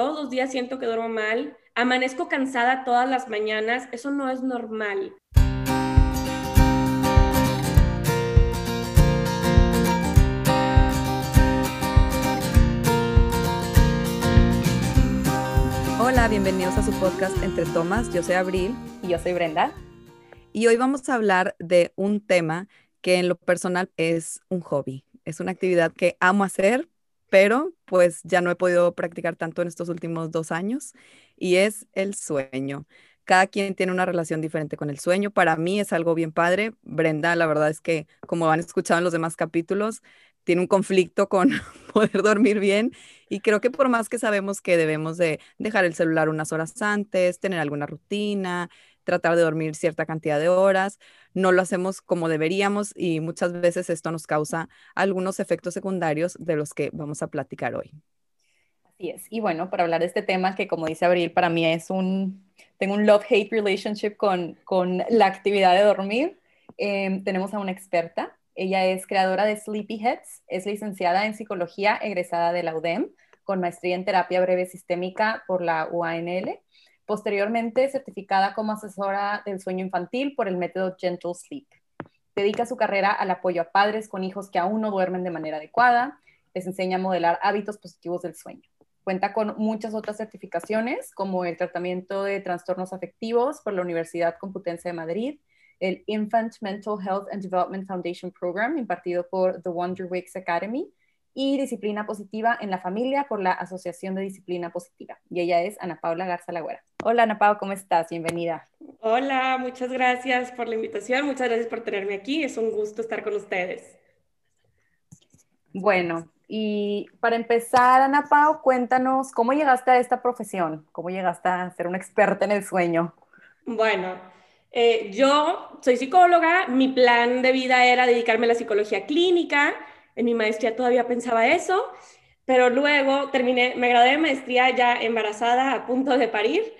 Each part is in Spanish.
todos los días siento que duermo mal, amanezco cansada todas las mañanas, eso no es normal. Hola, bienvenidos a su podcast Entre Tomas. Yo soy Abril. Y yo soy Brenda. Y hoy vamos a hablar de un tema que en lo personal es un hobby. Es una actividad que amo hacer, pero pues ya no he podido practicar tanto en estos últimos dos años y es el sueño. Cada quien tiene una relación diferente con el sueño. Para mí es algo bien padre. Brenda, la verdad es que como han escuchado en los demás capítulos, tiene un conflicto con poder dormir bien y creo que por más que sabemos que debemos de dejar el celular unas horas antes, tener alguna rutina, tratar de dormir cierta cantidad de horas, no lo hacemos como deberíamos y muchas veces esto nos causa algunos efectos secundarios de los que vamos a platicar hoy. Así es. Y bueno, para hablar de este tema que como dice Abril, para mí es un, tengo un love-hate relationship con, con la actividad de dormir. Em, tenemos a una experta. Ella es creadora de Sleepy Heads, es licenciada en psicología egresada de la UDEM, con maestría en terapia breve sistémica por la UANL posteriormente certificada como asesora del sueño infantil por el método Gentle Sleep. Dedica su carrera al apoyo a padres con hijos que aún no duermen de manera adecuada, les enseña a modelar hábitos positivos del sueño. Cuenta con muchas otras certificaciones, como el tratamiento de trastornos afectivos por la Universidad Complutense de Madrid, el Infant Mental Health and Development Foundation Program, impartido por The Wonder Wakes Academy, y disciplina positiva en la familia por la Asociación de Disciplina Positiva. Y ella es Ana Paula Garza Lagüera. Hola Ana Paula, ¿cómo estás? Bienvenida. Hola, muchas gracias por la invitación, muchas gracias por tenerme aquí, es un gusto estar con ustedes. Bueno, y para empezar, Ana Pau, cuéntanos cómo llegaste a esta profesión, cómo llegaste a ser una experta en el sueño. Bueno, eh, yo soy psicóloga, mi plan de vida era dedicarme a la psicología clínica, en mi maestría todavía pensaba eso, pero luego terminé, me gradué de maestría ya embarazada, a punto de parir,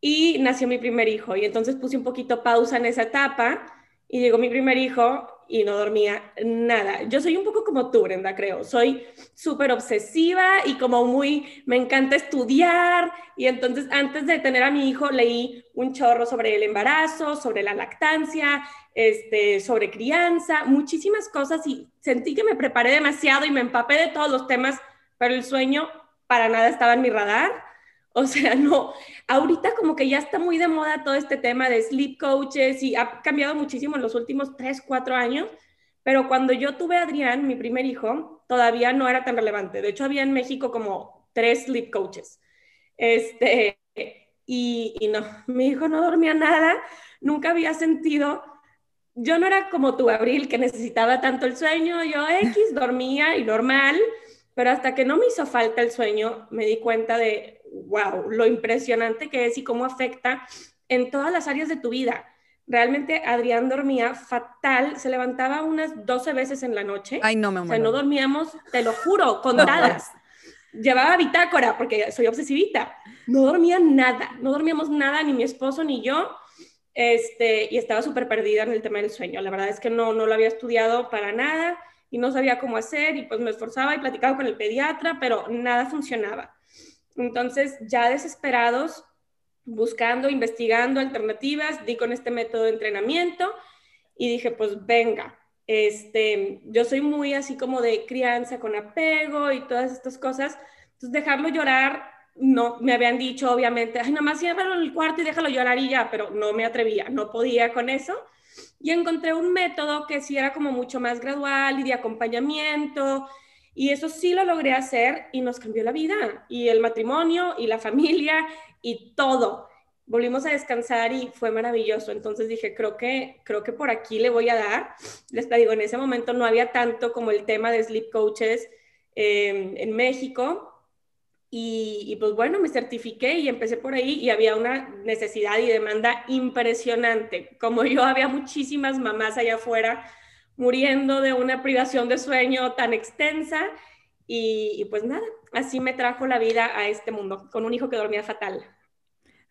y nació mi primer hijo. Y entonces puse un poquito pausa en esa etapa y llegó mi primer hijo y no dormía nada. Yo soy un poco como tú, Brenda, creo. Soy súper obsesiva y como muy, me encanta estudiar. Y entonces antes de tener a mi hijo leí un chorro sobre el embarazo, sobre la lactancia, este, sobre crianza, muchísimas cosas y sentí que me preparé demasiado y me empapé de todos los temas, pero el sueño para nada estaba en mi radar. O sea, no, ahorita como que ya está muy de moda todo este tema de sleep coaches y ha cambiado muchísimo en los últimos 3, 4 años, pero cuando yo tuve a Adrián, mi primer hijo, todavía no era tan relevante. De hecho, había en México como tres sleep coaches. Este, y, y no, mi hijo no dormía nada, nunca había sentido yo no era como tú, Abril, que necesitaba tanto el sueño, yo X dormía y normal, pero hasta que no me hizo falta el sueño, me di cuenta de, wow, lo impresionante que es y cómo afecta en todas las áreas de tu vida. Realmente Adrián dormía fatal, se levantaba unas 12 veces en la noche. Ay, no me O sea, no dormíamos, te lo juro, contadas. Llevaba bitácora porque soy obsesivita. No dormía nada, no dormíamos nada, ni mi esposo ni yo. Este, y estaba súper perdida en el tema del sueño. La verdad es que no, no lo había estudiado para nada y no sabía cómo hacer y pues me esforzaba y platicaba con el pediatra, pero nada funcionaba. Entonces, ya desesperados, buscando, investigando alternativas, di con este método de entrenamiento y dije, pues venga, este, yo soy muy así como de crianza con apego y todas estas cosas, entonces dejarlo llorar, no, me habían dicho obviamente, ay, nada más ciérralo en el cuarto y déjalo llorar y ya, pero no me atrevía, no podía con eso. Y encontré un método que sí era como mucho más gradual y de acompañamiento y eso sí lo logré hacer y nos cambió la vida, y el matrimonio, y la familia, y todo. Volvimos a descansar y fue maravilloso. Entonces dije, creo que, creo que por aquí le voy a dar. Les digo, en ese momento no había tanto como el tema de sleep coaches eh, en México. Y, y, pues bueno, me certifiqué y empecé por ahí y había una necesidad y demanda impresionante. Como yo, había muchísimas mamás allá afuera muriendo de una privación de sueño tan extensa y, pues nada, así me trajo la vida a este mundo, con un hijo que dormía fatal.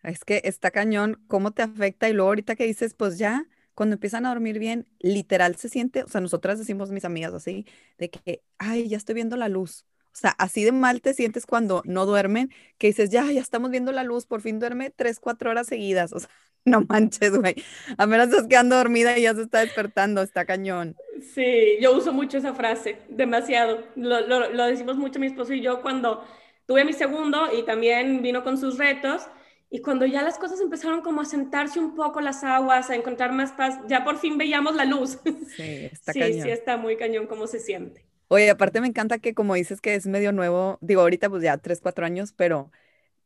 Es que está cañón, ¿cómo te afecta? Y luego ahorita que dices, pues ya, cuando empiezan a dormir bien, literal se siente, o sea, nosotras decimos mis amigas así, de que, ay, ya estoy viendo la luz. O sea, así de mal te sientes cuando no duermen, que dices, ya, ya estamos viendo la luz, por fin duerme tres, cuatro horas seguidas. O sea, no manches, güey. A menos estás quedando dormida y ya se está despertando, está cañón. Sí, yo uso mucho esa frase, demasiado. Lo, lo, decimos mucho mi esposo y yo cuando tuve mi segundo y también vino con sus retos. Y cuando ya las cosas empezaron como a sentarse un poco las aguas, a encontrar más paz, ya por fin veíamos la luz. Sí, está sí, cañón. Sí, está muy cañón cómo se siente. Oye, aparte me encanta que como dices que es medio nuevo, digo ahorita pues ya tres, cuatro años, pero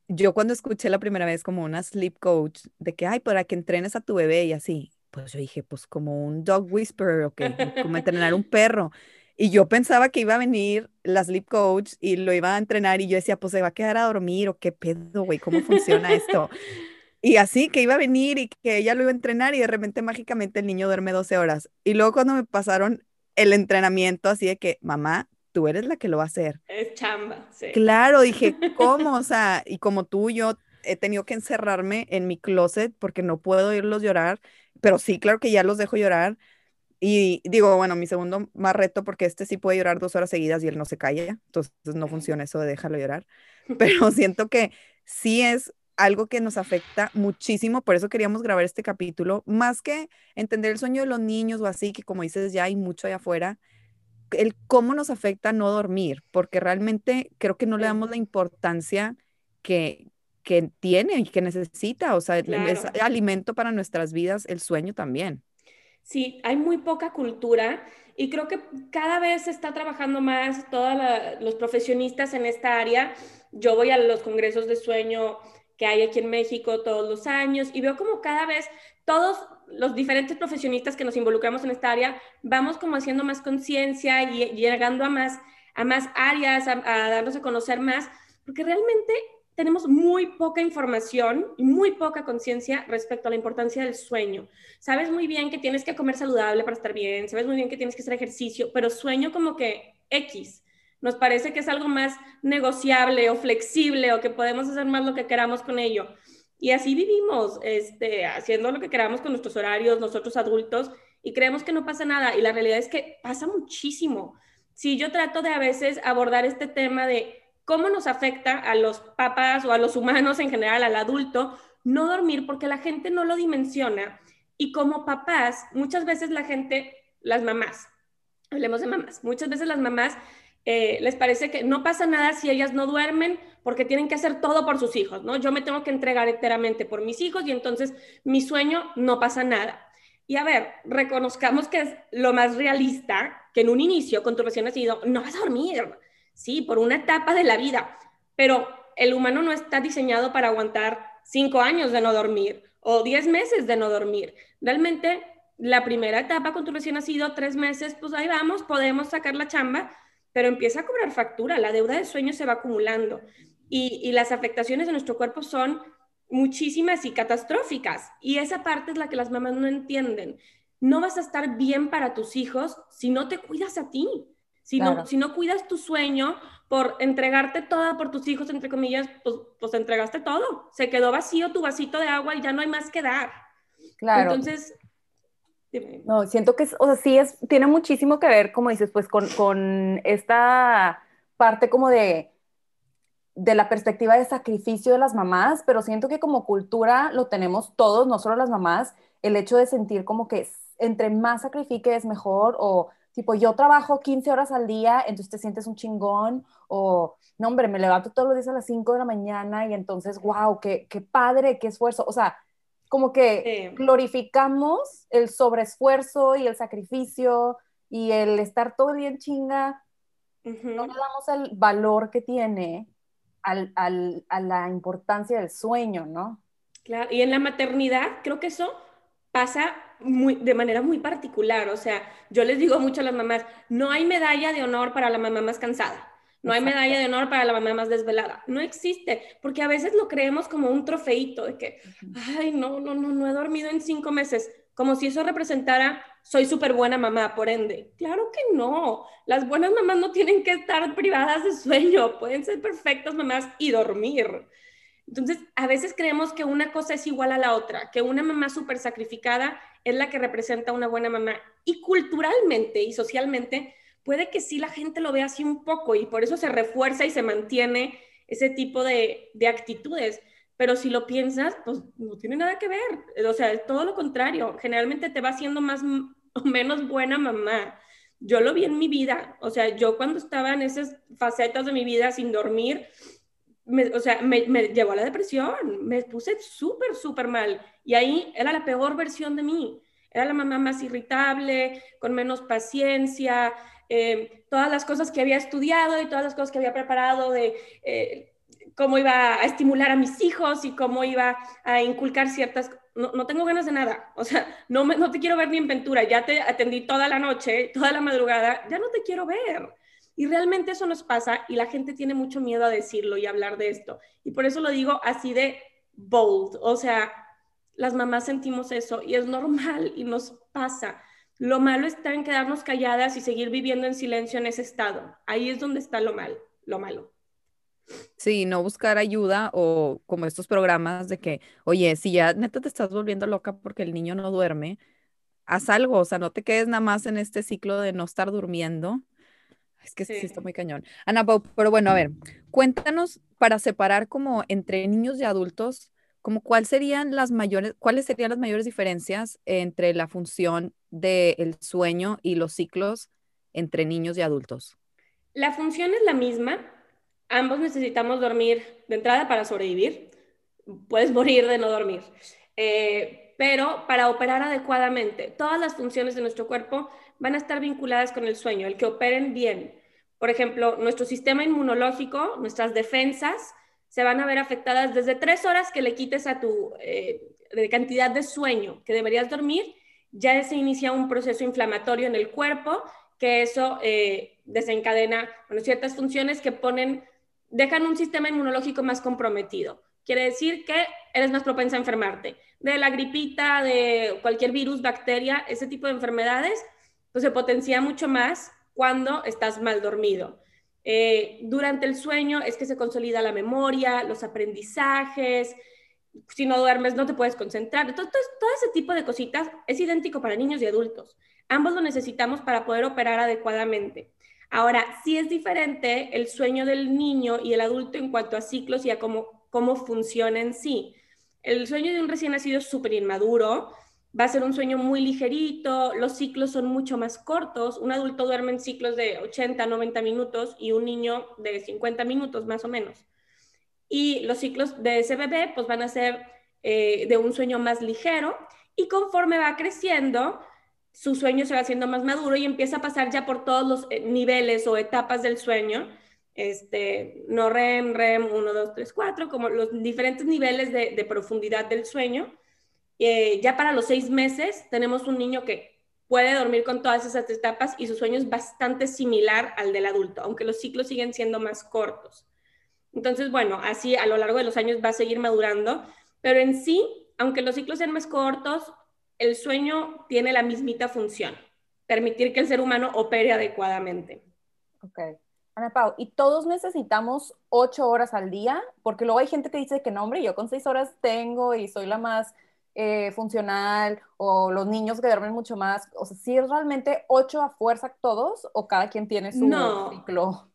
yo cuando escuché la primera vez como una sleep coach de que, ay, para que entrenes a tu bebé y así, pues yo dije, pues como un dog whisperer o que, como entrenar un perro. Y yo pensaba que iba a venir la sleep coach y lo iba a entrenar y yo decía, pues se va a quedar a dormir o qué pedo, güey, ¿cómo funciona esto? Y así que iba a venir y que ella lo iba a entrenar y de repente mágicamente el niño duerme 12 horas. Y luego cuando me pasaron el entrenamiento así de que, mamá, tú eres la que lo va a hacer. Es chamba, sí. Claro, dije, ¿cómo? O sea, y como tú, yo he tenido que encerrarme en mi closet porque no puedo irlos llorar, pero sí, claro que ya los dejo llorar. Y digo, bueno, mi segundo más reto, porque este sí puede llorar dos horas seguidas y él no se calla, entonces no funciona eso de dejarlo llorar, pero siento que sí es algo que nos afecta muchísimo, por eso queríamos grabar este capítulo, más que entender el sueño de los niños o así, que como dices, ya hay mucho allá afuera, el cómo nos afecta no dormir, porque realmente creo que no le damos la importancia que, que tiene y que necesita, o sea, es alimento para nuestras vidas, el sueño también. Sí, hay muy poca cultura y creo que cada vez se está trabajando más todos los profesionistas en esta área. Yo voy a los congresos de sueño que hay aquí en México todos los años y veo como cada vez todos los diferentes profesionistas que nos involucramos en esta área vamos como haciendo más conciencia y llegando a más, a más áreas, a, a darnos a conocer más, porque realmente tenemos muy poca información y muy poca conciencia respecto a la importancia del sueño. Sabes muy bien que tienes que comer saludable para estar bien, sabes muy bien que tienes que hacer ejercicio, pero sueño como que X. Nos parece que es algo más negociable o flexible o que podemos hacer más lo que queramos con ello. Y así vivimos, este, haciendo lo que queramos con nuestros horarios, nosotros adultos, y creemos que no pasa nada. Y la realidad es que pasa muchísimo. Si yo trato de a veces abordar este tema de cómo nos afecta a los papás o a los humanos en general, al adulto, no dormir porque la gente no lo dimensiona. Y como papás, muchas veces la gente, las mamás, hablemos de mamás, muchas veces las mamás eh, les parece que no pasa nada si ellas no duermen porque tienen que hacer todo por sus hijos, ¿no? Yo me tengo que entregar enteramente por mis hijos y entonces mi sueño no pasa nada. Y a ver, reconozcamos que es lo más realista que en un inicio con tu recién nacido no vas a dormir, sí, por una etapa de la vida, pero el humano no está diseñado para aguantar cinco años de no dormir o diez meses de no dormir. Realmente la primera etapa con tu recién nacido, tres meses, pues ahí vamos, podemos sacar la chamba, pero empieza a cobrar factura, la deuda de sueño se va acumulando y, las afectaciones de nuestro cuerpo son muchísimas y catastróficas. Y esa parte es la que las mamás no entienden. No vas a estar bien para tus hijos si no te cuidas a ti. Si, no, si no cuidas tu sueño por entregarte toda por tus hijos, entre comillas, pues, pues entregaste todo. Se quedó vacío tu vasito de agua y ya no hay más que dar. Claro. Entonces, no, siento que, es, o sea, sí es, tiene muchísimo que ver, como dices, pues con, con esta parte como de, de la perspectiva de sacrificio de las mamás, pero siento que como cultura lo tenemos todos, no solo las mamás, el hecho de sentir como que entre más sacrifique es mejor, o tipo, yo trabajo 15 horas al día, entonces te sientes un chingón, o no, hombre, me levanto todos los días a las 5 de la mañana y entonces, wow, qué, qué padre, qué esfuerzo, o sea, como que glorificamos el sobreesfuerzo y el sacrificio y el estar todo el día en chinga. No le damos el valor que tiene al, al, a la importancia del sueño, ¿no? Claro, y en la maternidad creo que eso pasa muy, de manera muy particular. O sea, yo les digo mucho a las mamás, no hay medalla de honor para la mamá más cansada. No hay medalla de honor para la mamá más desvelada. No existe, porque a veces lo creemos como un trofeito de que, ay, no, no, no, no he dormido en cinco meses, como si eso representara, soy súper buena mamá, por ende. Claro que no. Las buenas mamás no tienen que estar privadas de sueño, pueden ser perfectas mamás y dormir. Entonces, a veces creemos que una cosa es igual a la otra, que una mamá súper sacrificada es la que representa una buena mamá. Y culturalmente y socialmente, puede que sí la gente lo vea así un poco y por eso se refuerza y se mantiene ese tipo de, de actitudes. Pero si lo piensas, pues no tiene nada que ver. O sea, es todo lo contrario. Generalmente te va haciendo más o menos buena mamá. Yo lo vi en mi vida. O sea, yo cuando estaba en esas facetas de mi vida sin dormir, o sea, me, me, llevó a la depresión. Me puse súper, súper mal. Y ahí era la peor versión de mí. Era la mamá más irritable, con menos paciencia, eh, todas las cosas que había estudiado y todas las cosas que había preparado de eh, cómo iba a estimular a mis hijos y cómo iba a inculcar ciertas... No, no tengo ganas de nada, o sea, no, me, no te quiero ver ni en pintura, ya te atendí toda la noche, toda la madrugada, ya no te quiero ver. Y realmente eso nos pasa y la gente tiene mucho miedo a decirlo y hablar de esto. Y por eso lo digo así de bold, o sea, las mamás sentimos eso y es normal y nos pasa. Lo malo está en quedarnos calladas y seguir viviendo en silencio en ese estado. Ahí es donde está lo mal, lo malo. Sí, no buscar ayuda o como estos programas de que, oye, si ya neta te estás volviendo loca porque el niño no duerme, haz algo, o sea, no te quedes nada más en este ciclo de no estar durmiendo. Es que sí, está muy cañón. Ana pero bueno, a ver, cuéntanos para separar como entre niños y adultos, como cuál serían las mayores, cuáles serían las mayores diferencias entre la función del sueño y los ciclos entre niños y adultos. La función es la misma. Ambos necesitamos dormir de entrada para sobrevivir. Puedes morir de no dormir. Eh, pero para operar adecuadamente, todas las funciones de nuestro cuerpo van a estar vinculadas con el sueño, el que operen bien. Por ejemplo, nuestro sistema inmunológico, nuestras defensas, se van a ver afectadas desde tres horas que le quites a tu eh, cantidad de sueño que deberías dormir, ya se inicia un proceso inflamatorio en el cuerpo, que eso eh, desencadena ciertas funciones que ponen, dejan un sistema inmunológico más comprometido. Quiere decir que eres más propensa a enfermarte. De la gripita, de cualquier virus, bacteria, ese tipo de enfermedades, pues se potencia mucho más cuando estás mal dormido. Eh, durante el sueño es que se consolida la memoria, los aprendizajes. Si no duermes, no te puedes concentrar. Todo ese tipo de cositas es idéntico para niños y adultos. Ambos lo necesitamos para poder operar adecuadamente. Ahora, sí es diferente el sueño del niño y el adulto en cuanto a ciclos y a cómo, cómo funciona en sí. El sueño de un recién nacido es súper inmaduro, va a ser un sueño muy ligerito, los ciclos son mucho más cortos, un adulto duerme en ciclos de 80, 90 minutos y un niño de 50 minutos más o menos. Y los ciclos de ese bebé pues van a ser eh, de un sueño más ligero y conforme va creciendo, su sueño se va haciendo más maduro y empieza a pasar ya por todos los eh, niveles o etapas del sueño, este, no REM, REM 1, 2, 3, 4, como los diferentes niveles de, de profundidad del sueño eh, ya para los seis meses tenemos un niño que puede dormir con todas esas etapas y su sueño es bastante similar al del adulto, aunque los ciclos siguen siendo más cortos. Entonces, bueno, así a lo largo de los años va a seguir madurando, pero en sí, aunque los ciclos sean más cortos, el sueño tiene la mismita función, permitir que el ser humano opere adecuadamente. Ok. Ana Pau, ¿y todos necesitamos ocho horas al día? Porque luego hay gente que dice que no, hombre, yo con seis horas tengo y soy la más eh, funcional o los niños que duermen mucho más? O sea, si es realmente ocho a fuerza todos o cada quien tiene su ciclo?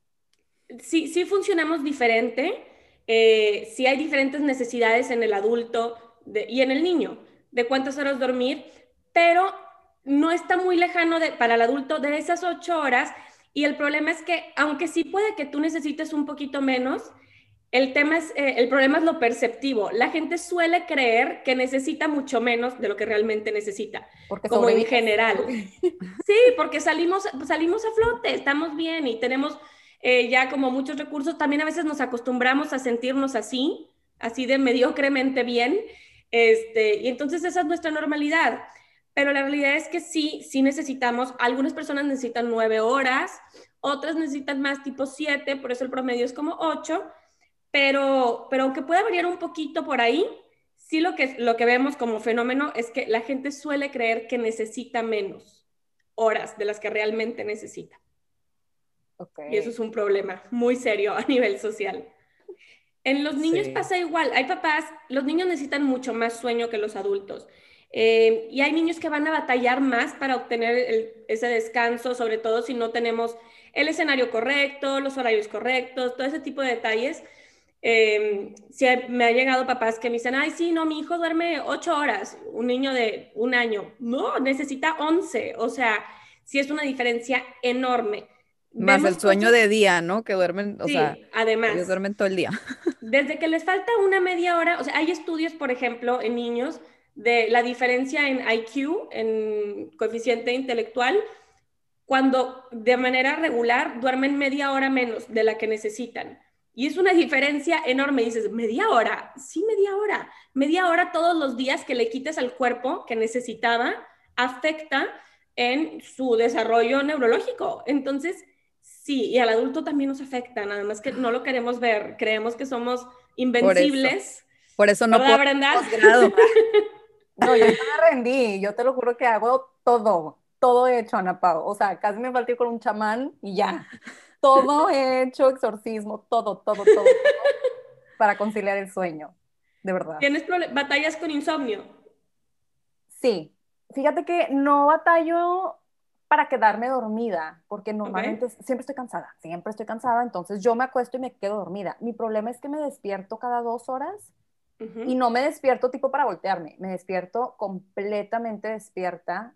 Sí, sí funcionamos diferente. Eh, sí hay diferentes necesidades en el adulto y en el niño de cuántas horas dormir, pero no está muy lejano de, para el adulto de esas ocho horas. Y el problema es que, aunque sí puede que tú necesites un poquito menos, el tema es, eh, el problema es lo perceptivo. La gente suele creer que necesita mucho menos de lo que realmente necesita, porque como en general. Sí, porque salimos, salimos a flote, estamos bien y tenemos eh, ya como muchos recursos. También a veces nos acostumbramos a sentirnos así, así de mediocremente bien. Este, y entonces esa es nuestra normalidad. Pero la realidad es que sí, sí necesitamos, algunas personas necesitan nueve horas, otras necesitan más tipo siete, por eso el promedio es como ocho pero, pero aunque pueda variar un poquito por ahí, sí lo que, lo que vemos como fenómeno es que la gente suele creer que necesita menos horas de las que realmente necesita. Y eso es un problema muy serio a nivel social. En los niños pasa igual. Hay papás, los niños necesitan mucho más sueño que los adultos. Eh, y hay niños que van a batallar más para obtener ese descanso, sobre todo si no tenemos el escenario correcto, los horarios correctos, todo ese tipo de detalles. Eh, si me ha llegado papás que me dicen, ay, sí, no, mi hijo duerme ocho horas, un niño de un año. No, necesita once. O sea, sí es una diferencia enorme. Más el sueño de día, ¿no? Que duermen, o sea, además. Ellos duermen todo el día. Desde que les falta una media hora, o sea, hay estudios, por ejemplo, en niños de la diferencia en IQ, en coeficiente intelectual, cuando de manera regular duermen media hora menos de la que necesitan. Y es una diferencia enorme. Dices, media hora, sí, media hora. Media hora todos los días que le quites al cuerpo que necesitaba afecta en su desarrollo neurológico. Entonces, sí, y al adulto también nos afecta, nada más que no lo queremos ver. Creemos que somos invencibles. Por eso, no puedo. No, yo me rendí, yo te lo juro que hago todo, todo hecho, Ana Pau. O sea, casi me falté con un chamán y ya. Todo hecho, exorcismo, todo, todo, todo, para conciliar el sueño, de verdad. ¿Tienes batallas con insomnio? Sí, fíjate que no batallo para quedarme dormida, porque normalmente siempre estoy cansada, siempre estoy cansada, entonces yo me acuesto y me quedo dormida. Mi problema es que me despierto cada dos horas y no me despierto tipo para voltearme, me despierto completamente despierta.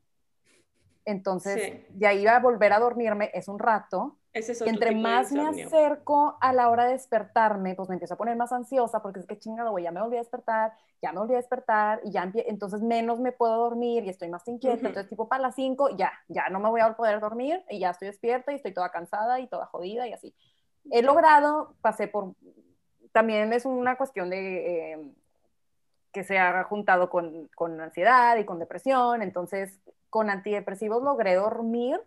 Entonces, de ahí a volver a dormirme es un rato. y entre más me acerco a la hora de despertarme, pues me empiezo a poner más ansiosa porque es que chingado, güey, ya me volví a despertar, ya me volví a despertar y ya entonces menos me puedo dormir y estoy más inquieta. Entonces, tipo para las 5, ya, ya no me voy a poder dormir y ya estoy despierta y estoy toda cansada y toda jodida y así. He logrado, pasé por también es una cuestión de eh, que se ha juntado con, con, ansiedad y con depresión, entonces con antidepresivos logré dormir,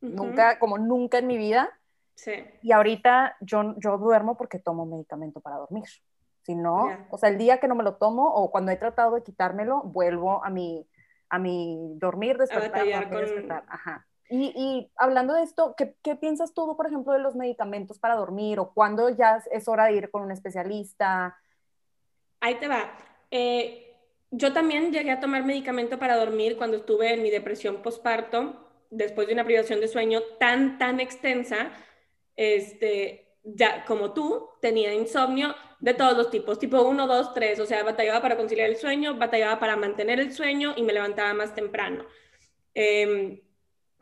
nunca, como nunca en mi vida, sí. y ahorita yo, yo duermo porque tomo medicamento para dormir. Si no, o sea, el día que no me lo tomo o cuando he tratado de quitármelo, vuelvo a mi, a mi dormir, despertar, dormir, despertar. Ajá. Y, y, hablando de esto, ¿qué, ¿qué, piensas tú, por ejemplo, de los medicamentos para dormir o cuándo ya es hora de ir con un especialista? Ahí te va. Eh, yo también llegué a tomar medicamento para dormir cuando estuve en mi depresión postparto, después de una privación de sueño tan, tan extensa, este, ya como tú, tenía insomnio de todos los tipos, tipo 1, 2, 3, o sea, batallaba para conciliar el sueño, batallaba para mantener el sueño y me levantaba más temprano. Eh,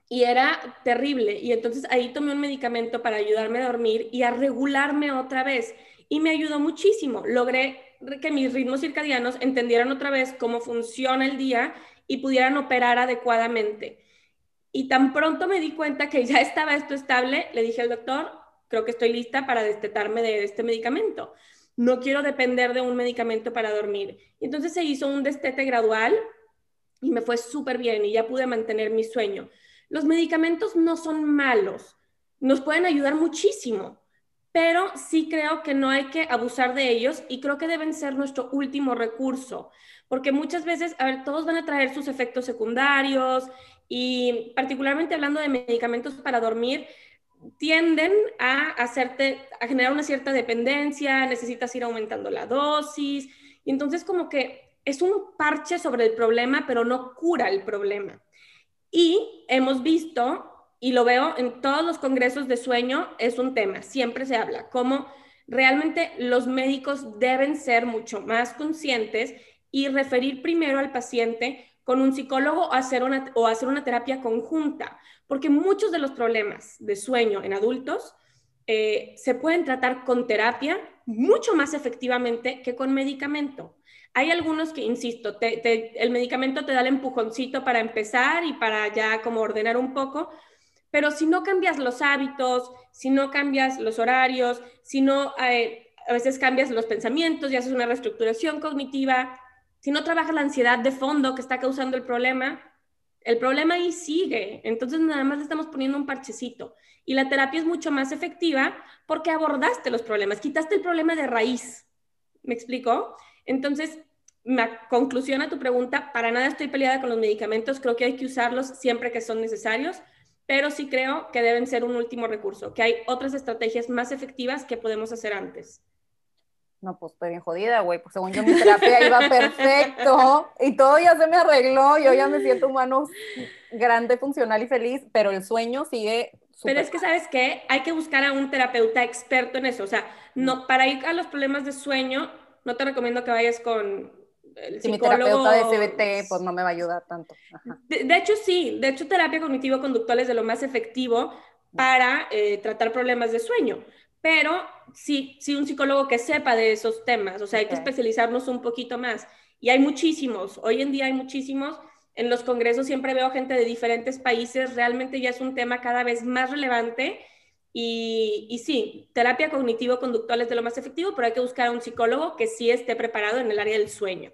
y era terrible. Y entonces ahí tomé un medicamento para ayudarme a dormir y a regularme otra vez. Y me ayudó muchísimo. Logré que mis ritmos circadianos entendieran otra vez cómo funciona el día y pudieran operar adecuadamente. Y tan pronto me di cuenta que ya estaba esto estable, le dije al doctor, creo que estoy lista para destetarme de este medicamento. No quiero depender de un medicamento para dormir. Y entonces se hizo un destete gradual y me fue súper bien y ya pude mantener mi sueño. Los medicamentos no son malos, nos pueden ayudar muchísimo, pero sí creo que no hay que abusar de ellos y creo que deben ser nuestro último recurso, porque muchas veces, a ver, todos van a traer sus efectos secundarios y particularmente hablando de medicamentos para dormir, tienden a hacerte, a generar una cierta dependencia, necesitas ir aumentando la dosis, y entonces como que es un parche sobre el problema, pero no cura el problema. Y hemos visto, y lo veo en todos los congresos de sueño, es un tema, siempre se habla, cómo realmente los médicos deben ser mucho más conscientes y referir primero al paciente con un psicólogo o hacer una, o hacer una terapia conjunta, porque muchos de los problemas de sueño en adultos eh, se pueden tratar con terapia mucho más efectivamente que con medicamento. Hay algunos que, insisto, el medicamento te da el empujoncito para empezar y para ya como ordenar un poco, pero si no cambias los hábitos, si no cambias los horarios, si no eh, a veces cambias los pensamientos y haces una reestructuración cognitiva, si no trabajas la ansiedad de fondo que está causando el problema, el problema ahí sigue. Entonces nada más le estamos poniendo un parchecito. Y la terapia es mucho más efectiva porque abordaste los problemas, quitaste el problema de raíz. ¿Me explico? Entonces, conclusión a tu pregunta, para nada estoy peleada con los medicamentos, creo que hay que usarlos siempre que son necesarios, pero sí creo que deben ser un último recurso, que hay otras estrategias más efectivas que podemos hacer antes. no, pues estoy bien jodida, güey, pues según yo mi terapia iba perfecto y todo ya se me arregló, yo ya me siento humano grande, funcional y feliz, pero el sueño sigue pero es que, ¿sabes qué? Hay que buscar a un terapeuta experto en eso. O sea, no, para ir a los problemas de sueño, no te recomiendo que vayas con el si mi terapeuta de CBT, pues no me va a ayudar tanto. De, hecho, sí. De hecho, terapia cognitivo-conductual es de lo más efectivo para eh, tratar problemas de sueño. Pero sí, sí, un psicólogo que sepa de esos temas. O sea, hay que especializarnos un poquito más. Y hay muchísimos. Hoy en día hay muchísimos en los congresos siempre veo gente de diferentes países, realmente ya es un tema cada vez más relevante y, y sí, terapia cognitivo-conductual es de lo más efectivo, pero hay que buscar a un psicólogo que sí esté preparado en el área del sueño.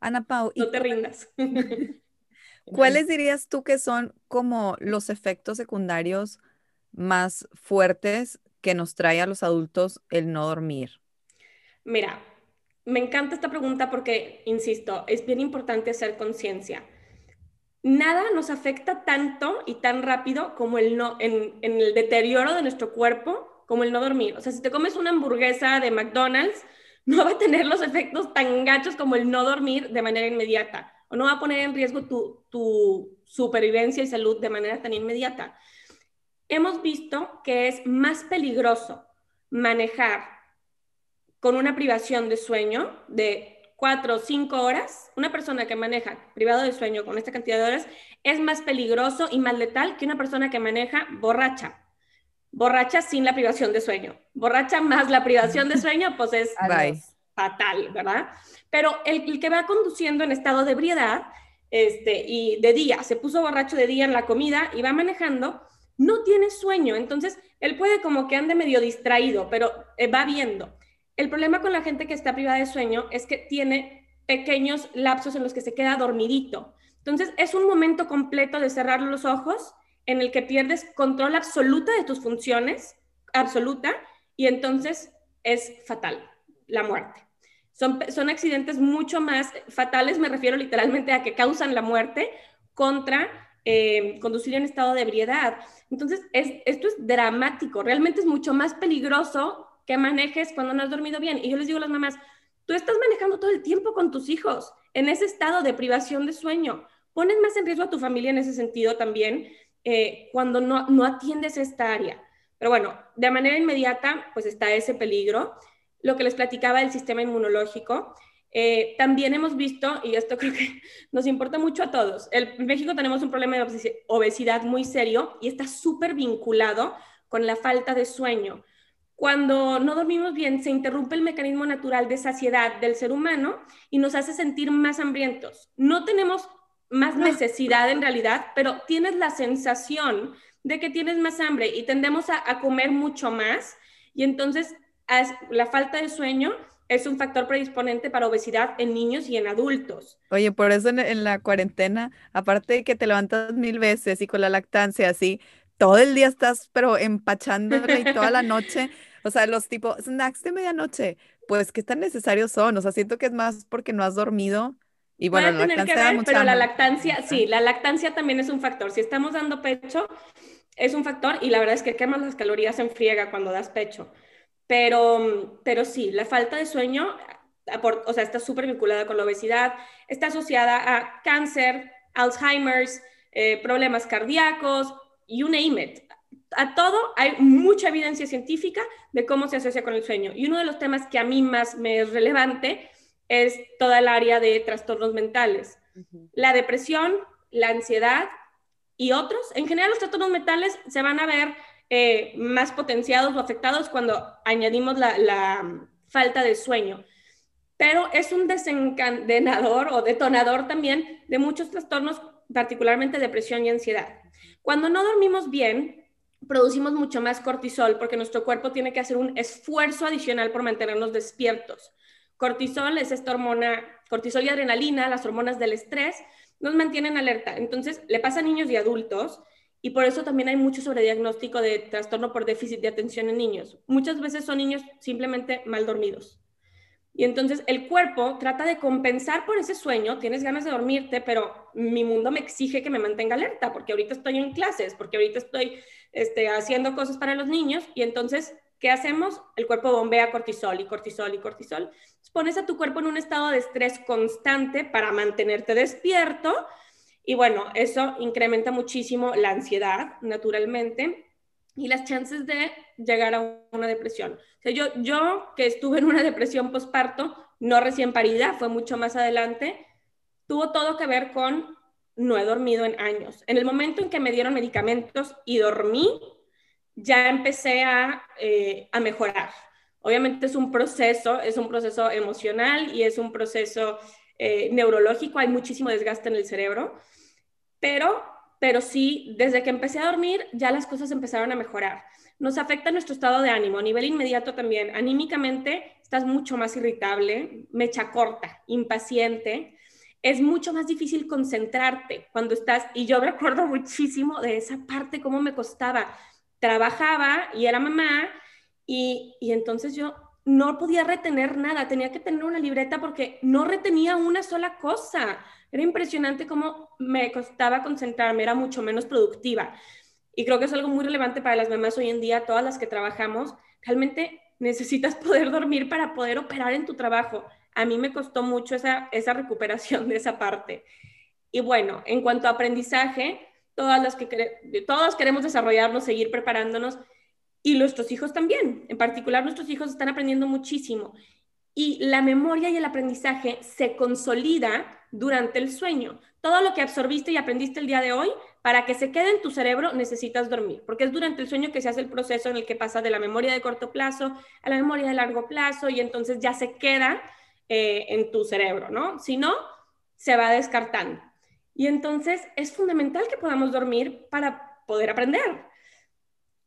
Ana Pau. No te rindas. ¿Cuáles dirías tú que son como los efectos secundarios más fuertes que nos trae a los adultos el no dormir? Mira, me encanta esta pregunta porque, insisto, es bien importante hacer conciencia. Nada nos afecta tanto y tan rápido como el no, en, el deterioro de nuestro cuerpo, como el no dormir. O sea, si te comes una hamburguesa de McDonald's, no va a tener los efectos tan gachos como el no dormir de manera inmediata, o no va a poner en riesgo tu, tu supervivencia y salud de manera tan inmediata. Hemos visto que es más peligroso manejar con una privación de sueño de cuatro o cinco horas, una persona que maneja privado de sueño con esta cantidad de horas es más peligroso y más letal que una persona que maneja borracha. Borracha sin la privación de sueño. Borracha más la privación de sueño, pues es fatal, ¿verdad? Pero el, que va conduciendo en estado de ebriedad este, y de día, se puso borracho de día en la comida y va manejando, no tiene sueño. Entonces, él puede como que ande medio distraído, pero eh, va viendo. El problema con la gente que está privada de sueño es que tiene pequeños lapsos en los que se queda dormidito. Entonces, es un momento completo de cerrar los ojos en el que pierdes control absoluta de tus funciones, absoluta, y entonces es fatal, la muerte. Son, son accidentes mucho más fatales, me refiero literalmente a que causan la muerte contra eh, conducir en estado de ebriedad. Entonces, esto es dramático, realmente es mucho más peligroso que manejes cuando no has dormido bien. Y yo les digo a las mamás, tú estás manejando todo el tiempo con tus hijos en ese estado de privación de sueño. Pones más en riesgo a tu familia en ese sentido también eh, cuando no, no atiendes esta área. Pero bueno, de manera inmediata, pues está ese peligro. Lo que les platicaba del sistema inmunológico, eh, también hemos visto, y esto creo que nos importa mucho a todos, en México tenemos un problema de obesidad muy serio y está súper vinculado con la falta de sueño. Cuando no dormimos bien, se interrumpe el mecanismo natural de saciedad del ser humano y nos hace sentir más hambrientos. No tenemos más necesidad en realidad, pero tienes la sensación de que tienes más hambre y tendemos a, comer mucho más y entonces la falta de sueño es un factor predisponente para obesidad en niños y en adultos. Oye, por eso en, en, la cuarentena, aparte de que te levantas mil veces y con la lactancia así, todo el día estás pero empachándola y toda la noche o sea, los tipos snacks de medianoche, pues qué tan necesarios son. O sea, siento que es más porque no has dormido. Y bueno, la lactancia que pero la lactancia, sí, la lactancia también es un factor. Si estamos dando pecho, es un factor y la verdad es que quemas las calorías en friega cuando das pecho. Pero, pero sí, la falta de sueño, o sea, está súper vinculada con la obesidad, está asociada a cáncer, Alzheimer's, eh, problemas cardíacos, you name it a todo hay mucha evidencia científica de cómo se asocia con el sueño. Y uno de los temas que a mí más me es relevante es toda el área de trastornos mentales. La depresión, la ansiedad y otros. En general los trastornos mentales se van a ver eh, más potenciados o afectados cuando añadimos la, la falta de sueño. Pero es un desencadenador o detonador también de muchos trastornos, particularmente depresión y ansiedad. Cuando no dormimos bien, producimos mucho más cortisol porque nuestro cuerpo tiene que hacer un esfuerzo adicional por mantenernos despiertos. Cortisol es esta hormona, cortisol y adrenalina, las hormonas del estrés, nos mantienen alerta. Entonces, le pasa a niños y adultos y por eso también hay mucho sobrediagnóstico de trastorno por déficit de atención en niños. Muchas veces son niños simplemente mal dormidos. Y entonces el cuerpo trata de compensar por ese sueño, tienes ganas de dormirte, pero mi mundo me exige que me mantenga alerta, porque ahorita estoy en clases, porque ahorita estoy este, haciendo cosas para los niños, y entonces ¿qué hacemos? El cuerpo bombea cortisol y cortisol y cortisol. pones a tu cuerpo en un estado de estrés constante para mantenerte despierto y bueno, eso incrementa muchísimo la ansiedad, naturalmente, y las chances de llegar a una depresión. O sea, yo, yo que estuve en una depresión postparto, no recién parida, fue mucho más adelante, tuvo todo que ver con no he dormido en años. En el momento en que me dieron medicamentos y dormí, ya empecé a, eh, a mejorar. Obviamente es un proceso, es un proceso emocional y es un proceso eh, neurológico, hay muchísimo desgaste en el cerebro, pero, pero sí, desde que empecé a dormir ya las cosas empezaron a mejorar. Nos afecta nuestro estado de ánimo, a nivel inmediato también. Anímicamente estás mucho más irritable, mecha corta, impaciente, es mucho más difícil concentrarte cuando estás, y yo me acuerdo muchísimo de esa parte, cómo me costaba. Trabajaba y era mamá, y, y entonces yo no podía retener nada, tenía que tener una libreta porque no retenía una sola cosa. Era impresionante cómo me costaba concentrarme, era mucho menos productiva. Y creo que es algo muy relevante para las mamás hoy en día, todas las que trabajamos. Realmente necesitas poder dormir para poder operar en tu trabajo a mí me costó mucho esa, esa recuperación de esa parte. Y bueno, en cuanto a aprendizaje, todas las que todos queremos desarrollarnos, seguir preparándonos y nuestros hijos también. En particular, nuestros hijos están aprendiendo muchísimo. Y la memoria y el aprendizaje se consolida durante el sueño. Todo lo que absorbiste y aprendiste el día de hoy, para que se quede en tu cerebro, necesitas dormir, porque es durante el sueño que se hace el proceso en el que pasa de la memoria de corto plazo a la memoria de largo plazo y entonces ya se queda eh, en tu cerebro, ¿no? Si no, se va descartando. Y entonces es fundamental que podamos dormir para poder aprender.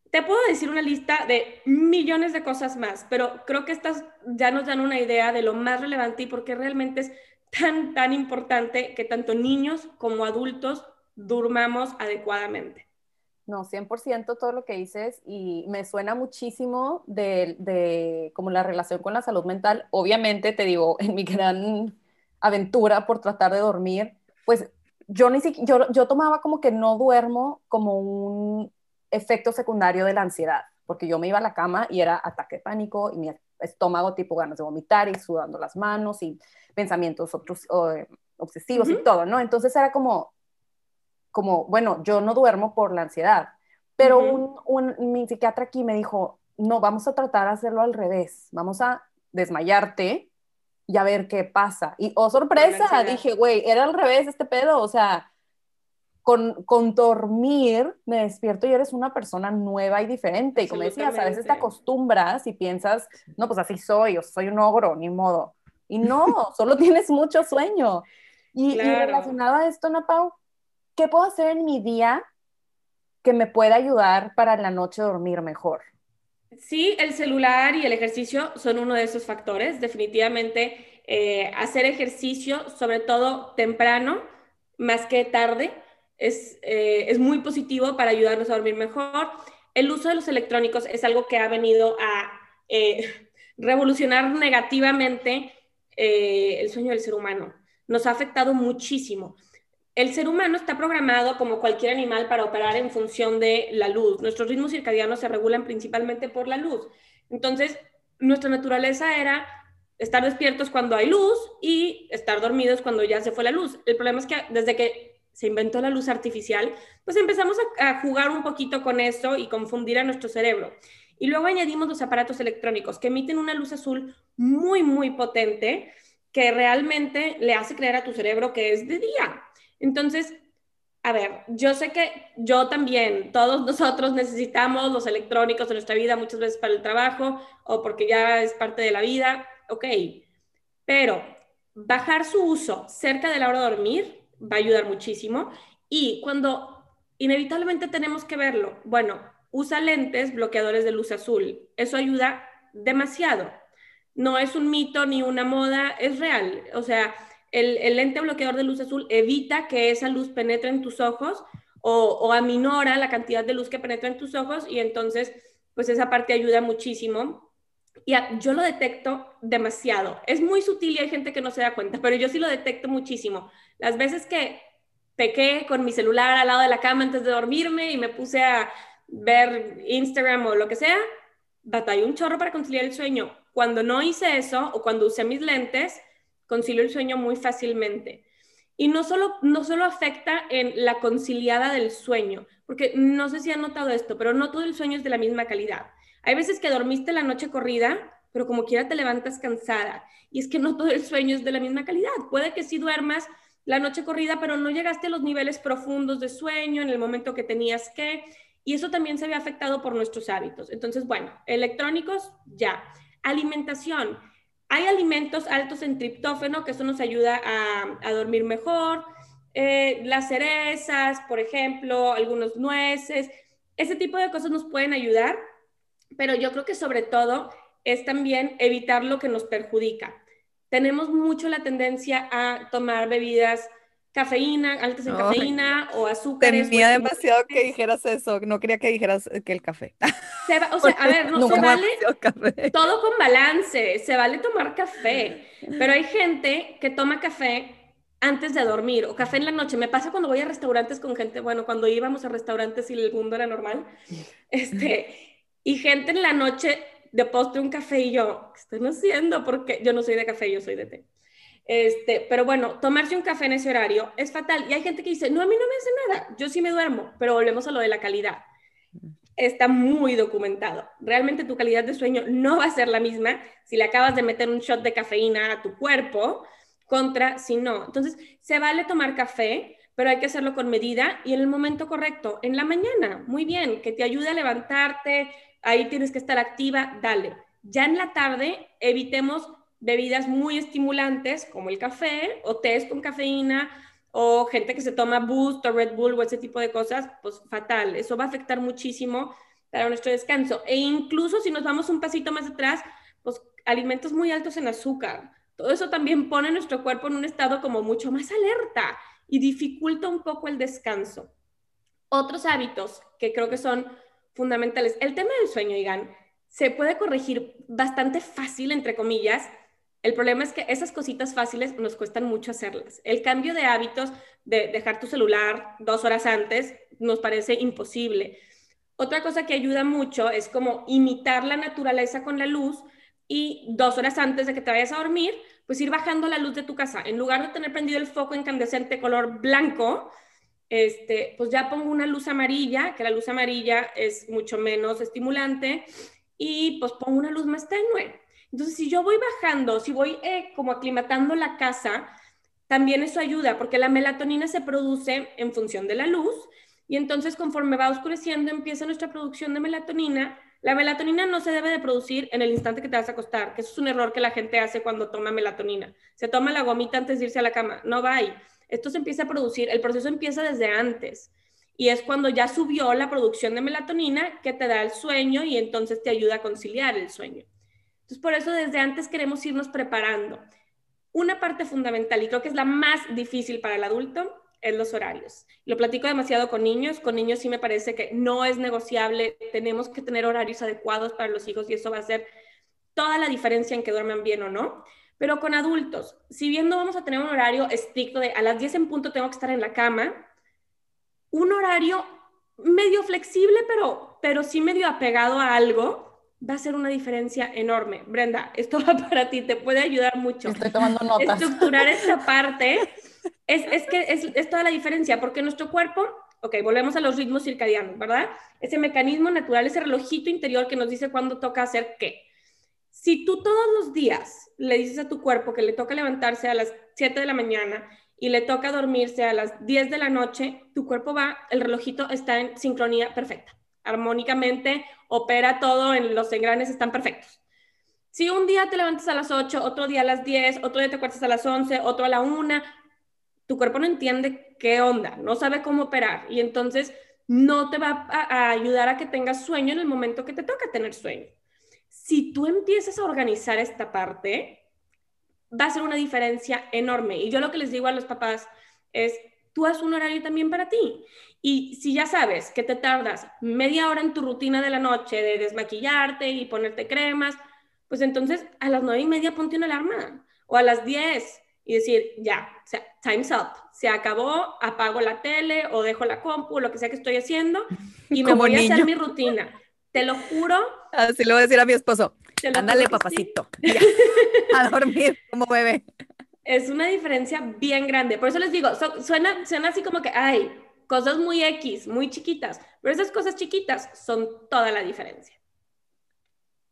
Te puedo decir una lista de millones de cosas más, pero creo que estas ya nos dan una idea de lo más relevante y por qué realmente es tan, tan importante que tanto niños como adultos durmamos adecuadamente. No, 100% todo lo que dices y me suena muchísimo de, como la relación con la salud mental. Obviamente, te digo, en mi gran aventura por tratar de dormir, pues yo ni siquiera, yo, yo tomaba como que no duermo como un efecto secundario de la ansiedad, porque yo me iba a la cama y era ataque de pánico y mi estómago tipo ganas de vomitar y sudando las manos y pensamientos otros, obsesivos y todo, ¿no? Entonces era como, como, bueno, yo no duermo por la ansiedad, pero un, mi psiquiatra aquí me dijo, no, vamos a tratar de hacerlo al revés, vamos a desmayarte y a ver qué pasa. Y, oh, sorpresa, dije, güey, era al revés este pedo, o sea, con, con, dormir me despierto y eres una persona nueva y diferente. Y como decías, a veces te acostumbras y piensas, no, pues así soy, o soy un ogro, ni modo. Y no, solo tienes mucho sueño. Y, y relacionado a esto, Napau, ¿qué puedo hacer en mi día que me pueda ayudar para la noche dormir mejor? Sí, el celular y el ejercicio son uno de esos factores. Definitivamente eh, hacer ejercicio, sobre todo temprano, más que tarde, es, eh, es muy positivo para ayudarnos a dormir mejor. El uso de los electrónicos es algo que ha venido a eh, revolucionar negativamente el sueño del ser humano. Nos ha afectado muchísimo el ser humano está programado como cualquier animal para operar en función de la luz. Nuestros ritmos circadianos se regulan principalmente por la luz. Entonces, nuestra naturaleza era estar despiertos cuando hay luz y estar dormidos cuando ya se fue la luz. El problema es que desde que se inventó la luz artificial, pues empezamos a, jugar un poquito con eso y confundir a nuestro cerebro. Y luego añadimos los aparatos electrónicos que emiten una luz azul muy, muy potente que realmente le hace creer a tu cerebro que es de día. Entonces, a ver, yo sé que yo también, todos nosotros necesitamos los electrónicos en nuestra vida muchas veces para el trabajo o porque ya es parte de la vida, ok, pero bajar su uso cerca de la hora de dormir va a ayudar muchísimo y cuando inevitablemente tenemos que verlo, bueno, usa lentes bloqueadores de luz azul, eso ayuda demasiado. No es un mito ni una moda, es real, o sea, el, lente bloqueador de luz azul evita que esa luz penetre en tus ojos o, aminora la cantidad de luz que penetra en tus ojos y entonces pues esa parte ayuda muchísimo. Y yo lo detecto demasiado. Es muy sutil y hay gente que no se da cuenta, pero yo sí lo detecto muchísimo. Las veces que pequé con mi celular al lado de la cama antes de dormirme y me puse a ver Instagram o lo que sea, batallo un chorro para conciliar el sueño. Cuando no hice eso o cuando usé mis lentes, concilio el sueño muy fácilmente. Y no solo, no solo afecta en la conciliada del sueño, porque no sé si han notado esto, pero no todo el sueño es de la misma calidad. Hay veces que dormiste la noche corrida, pero como quiera te levantas cansada. Y es que no todo el sueño es de la misma calidad. Puede que sí duermas la noche corrida, pero no llegaste a los niveles profundos de sueño en el momento que tenías que. Y eso también se ve afectado por nuestros hábitos. Entonces, bueno, electrónicos, ya. Alimentación. Hay alimentos altos en triptófano, que eso nos ayuda a, dormir mejor. Eh, las cerezas, por ejemplo, algunos nueces. Ese tipo de cosas nos pueden ayudar, pero yo creo que sobre todo es también evitar lo que nos perjudica. Tenemos mucho la tendencia a tomar bebidas cafeína, altas en cafeína o azúcares. Temía demasiado que dijeras eso, no quería que dijeras que el café. o sea, a ver, no, se vale todo con balance, se vale tomar café, pero hay gente que toma café antes de dormir o café en la noche. Me pasa cuando voy a restaurantes con gente, bueno, cuando íbamos a restaurantes y el mundo era normal, este, y gente en la noche de postre un café y yo, ¿qué están haciendo? Porque yo no soy de café, yo soy de té. Este, pero bueno, tomarse un café en ese horario es fatal. Y hay gente que dice, no, a mí no me hace nada, yo sí me duermo, pero volvemos a lo de la calidad. Está muy documentado. Realmente tu calidad de sueño no va a ser la misma si le acabas de meter un shot de cafeína a tu cuerpo contra si no. Entonces, se vale tomar café, pero hay que hacerlo con medida y en el momento correcto, en la mañana, muy bien, que te ayude a levantarte, ahí tienes que estar activa, dale. Ya en la tarde, evitemos bebidas muy estimulantes como el café o tés con cafeína o gente que se toma Boost o Red Bull o ese tipo de cosas, pues fatal. Eso va a afectar muchísimo para nuestro descanso. E incluso si nos vamos un pasito más atrás, pues alimentos muy altos en azúcar. Todo eso también pone nuestro cuerpo en un estado como mucho más alerta y dificulta un poco el descanso. Otros hábitos que creo que son fundamentales. El tema del sueño, Igan, se puede corregir bastante fácil, entre comillas. El problema es que esas cositas fáciles nos cuestan mucho hacerlas. El cambio de hábitos de dejar tu celular dos horas antes nos parece imposible. Otra cosa que ayuda mucho es como imitar la naturaleza con la luz y dos horas antes de que te vayas a dormir, pues ir bajando la luz de tu casa. En lugar de tener prendido el foco incandescente color blanco, este, pues ya pongo una luz amarilla, que la luz amarilla es mucho menos estimulante, y pues pongo una luz más tenue. Entonces, si yo voy bajando, si voy eh, como aclimatando la casa, también eso ayuda, porque la melatonina se produce en función de la luz, y entonces conforme va oscureciendo empieza nuestra producción de melatonina. La melatonina no se debe de producir en el instante que te vas a acostar, que eso es un error que la gente hace cuando toma melatonina. Se toma la gomita antes de irse a la cama, no va ahí esto se empieza a producir, el proceso empieza desde antes y es cuando ya subió la producción de melatonina que te da el sueño y entonces te ayuda a conciliar el sueño. Entonces, por eso desde antes queremos irnos preparando. Una parte fundamental y creo que es la más difícil para el adulto es los horarios. Lo platico demasiado con niños, con niños sí me parece que no es negociable, tenemos que tener horarios adecuados para los hijos y eso va a ser toda la diferencia en que duermen bien o no. Pero con adultos, si bien no vamos a tener un horario estricto de a las 10 en punto tengo que estar en la cama, un horario medio flexible, pero, pero sí medio apegado a algo, va a ser una diferencia enorme. Brenda, esto va para ti, te puede ayudar mucho. Estoy tomando notas. Estructurar esta parte es, es que es, es, toda la diferencia, porque nuestro cuerpo, ok, volvemos a los ritmos circadianos, ¿verdad? Ese mecanismo natural, ese relojito interior que nos dice cuándo toca hacer qué. Si tú todos los días le dices a tu cuerpo que le toca levantarse a las 7 de la mañana y le toca dormirse a las 10 de la noche, tu cuerpo va, el relojito está en sincronía perfecta. Armónicamente opera todo, en los engranes están perfectos. Si un día te levantas a las 8, otro día a las 10, otro día te acuestas a las 11, otro a la 1, tu cuerpo no entiende qué onda, no sabe cómo operar y entonces no te va a ayudar a que tengas sueño en el momento que te toca tener sueño si tú empiezas a organizar esta parte, va a ser una diferencia enorme. Y yo lo que les digo a los papás es, tú haz un horario también para ti. Y si ya sabes que te tardas media hora en tu rutina de la noche de desmaquillarte y ponerte cremas, pues entonces a las nueve y media ponte una alarma o a las diez y decir, ya, time's up, se acabó, apago la tele o dejo la compu, lo que sea que estoy haciendo y me voy a hacer mi rutina. Te lo juro Así le voy a decir a mi esposo. Lo Ándale, papacito. ya, a dormir como bebé. Es una diferencia bien grande. Por eso les digo, so- suena, suena así como que, ay, cosas muy X, muy chiquitas. Pero esas cosas chiquitas son toda la diferencia.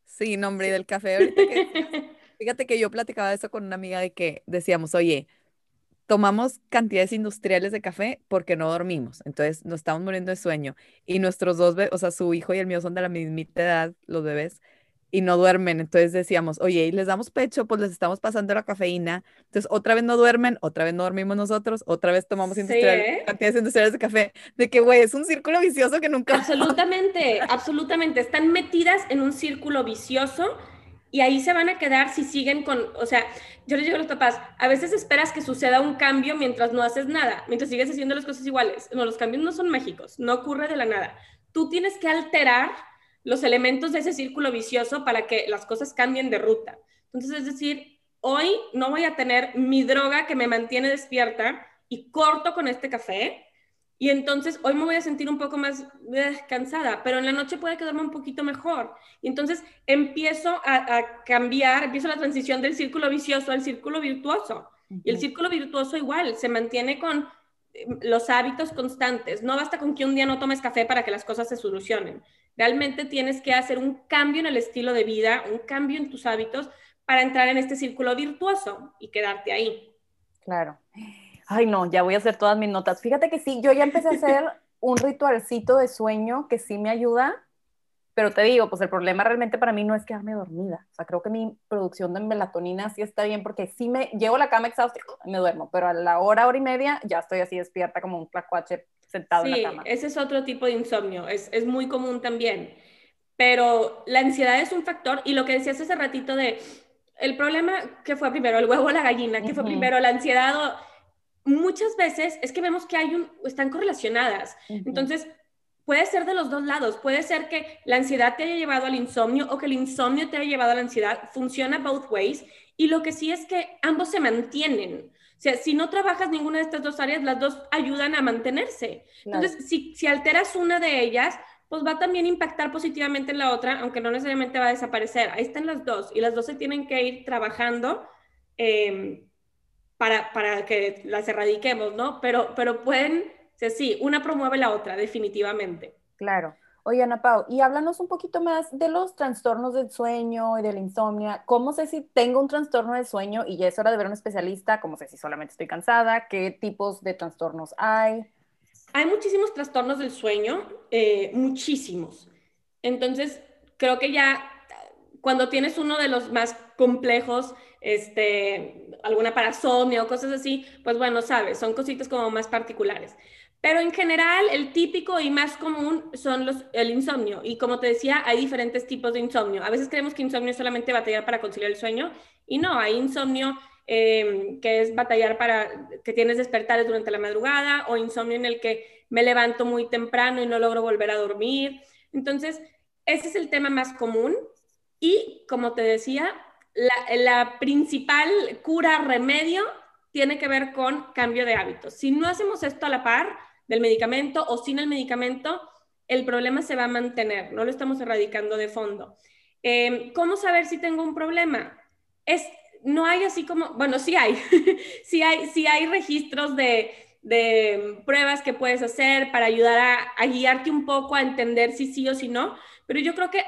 Sí, nombre del café. ahorita que Fíjate que yo platicaba eso con una amiga de que decíamos, oye, tomamos cantidades industriales de café porque no dormimos. Entonces nos estamos muriendo de sueño. Y nuestros dos, o sea, su hijo y el mío son de la mismita edad, los bebés, y no duermen. Entonces decíamos, oye, y les damos pecho, pues les estamos pasando la cafeína. Entonces otra vez no duermen, otra vez no dormimos nosotros, otra vez tomamos Sí, industrial- ¿eh? cantidades industriales de café. De que, güey, es un círculo vicioso que nunca... Absolutamente, absolutamente. Están metidas en un círculo vicioso y ahí se van a quedar si siguen con, o sea, yo les digo a los papás, a veces esperas que suceda un cambio mientras no haces nada, mientras sigues haciendo las cosas iguales. No, los cambios no son mágicos, no ocurre de la nada. Tú tienes que alterar los elementos de ese círculo vicioso para que las cosas cambien de ruta. Entonces, es decir, hoy no voy a tener mi droga que me mantiene despierta y corto con este café, y entonces hoy me voy a sentir un poco más eh, cansada, pero en la noche puede quedarme un poquito mejor. Y entonces empiezo a, a cambiar, empiezo la transición del círculo vicioso al círculo virtuoso. Y el círculo virtuoso igual, se mantiene con los hábitos constantes. No basta con que un día no tomes café para que las cosas se solucionen. Realmente tienes que hacer un cambio en el estilo de vida, un cambio en tus hábitos para entrar en este círculo virtuoso y quedarte ahí. Claro. Ay, no, ya voy a hacer todas mis notas. Fíjate que sí, yo ya empecé a hacer un ritualcito de sueño que sí me ayuda, pero te digo, pues el problema realmente para mí no es quedarme dormida. O sea, creo que mi producción de melatonina sí está bien porque sí me llego a la cama exhausta y me duermo, pero a la hora, hora y media ya estoy así despierta como un tlacuache sentado en Sí, la cama. ese es otro tipo de insomnio, es, es muy común también. Pero la ansiedad es un factor y lo que decías hace ratito de el problema que fue primero, el huevo o la gallina, que fue primero la ansiedad, o- muchas veces es que vemos que hay un, están correlacionadas. Entonces, puede ser de los dos lados. Puede ser que la ansiedad te haya llevado al insomnio o que el insomnio te haya llevado a la ansiedad. Funciona both ways. Y lo que sí es que ambos se mantienen. O sea, si no trabajas ninguna de estas dos áreas, las dos ayudan a mantenerse. Entonces, si, si alteras una de ellas, pues va a también impactar positivamente en la otra, aunque no necesariamente va a desaparecer. Ahí están las dos y las dos se tienen que ir trabajando eh, para, para que las erradiquemos, ¿no? Pero, pero pueden, sea, sí, una promueve la otra, definitivamente. Claro. Oye, Ana Pau, y háblanos un poquito más de los trastornos del sueño y de la insomnia. ¿Cómo sé si tengo un trastorno del sueño y ya es hora de ver a un especialista? ¿Cómo sé si solamente estoy cansada? ¿Qué tipos de trastornos hay? Hay muchísimos trastornos del sueño, eh, muchísimos. Entonces, creo que ya cuando tienes uno de los más complejos, este, alguna parasomnia o cosas así, pues bueno, sabes, son cositas como más particulares. Pero en general, el típico y más común son los, el insomnio. Y como te decía, hay diferentes tipos de insomnio. A veces creemos que insomnio es solamente batallar para conciliar el sueño. Y no, hay insomnio eh, que es batallar para que tienes despertares durante la madrugada o insomnio en el que me levanto muy temprano y no logro volver a dormir. Entonces, ese es el tema más común. Y como te decía, la, la principal cura, remedio, tiene que ver con cambio de hábitos. Si no hacemos esto a la par del medicamento o sin el medicamento, el problema se va a mantener, no lo estamos erradicando de fondo. Eh, ¿Cómo saber si tengo un problema? Es, no hay así como, bueno, sí hay, sí hay, sí hay registros de, de pruebas que puedes hacer para ayudar a, guiarte un poco a entender si sí o si no, pero yo creo que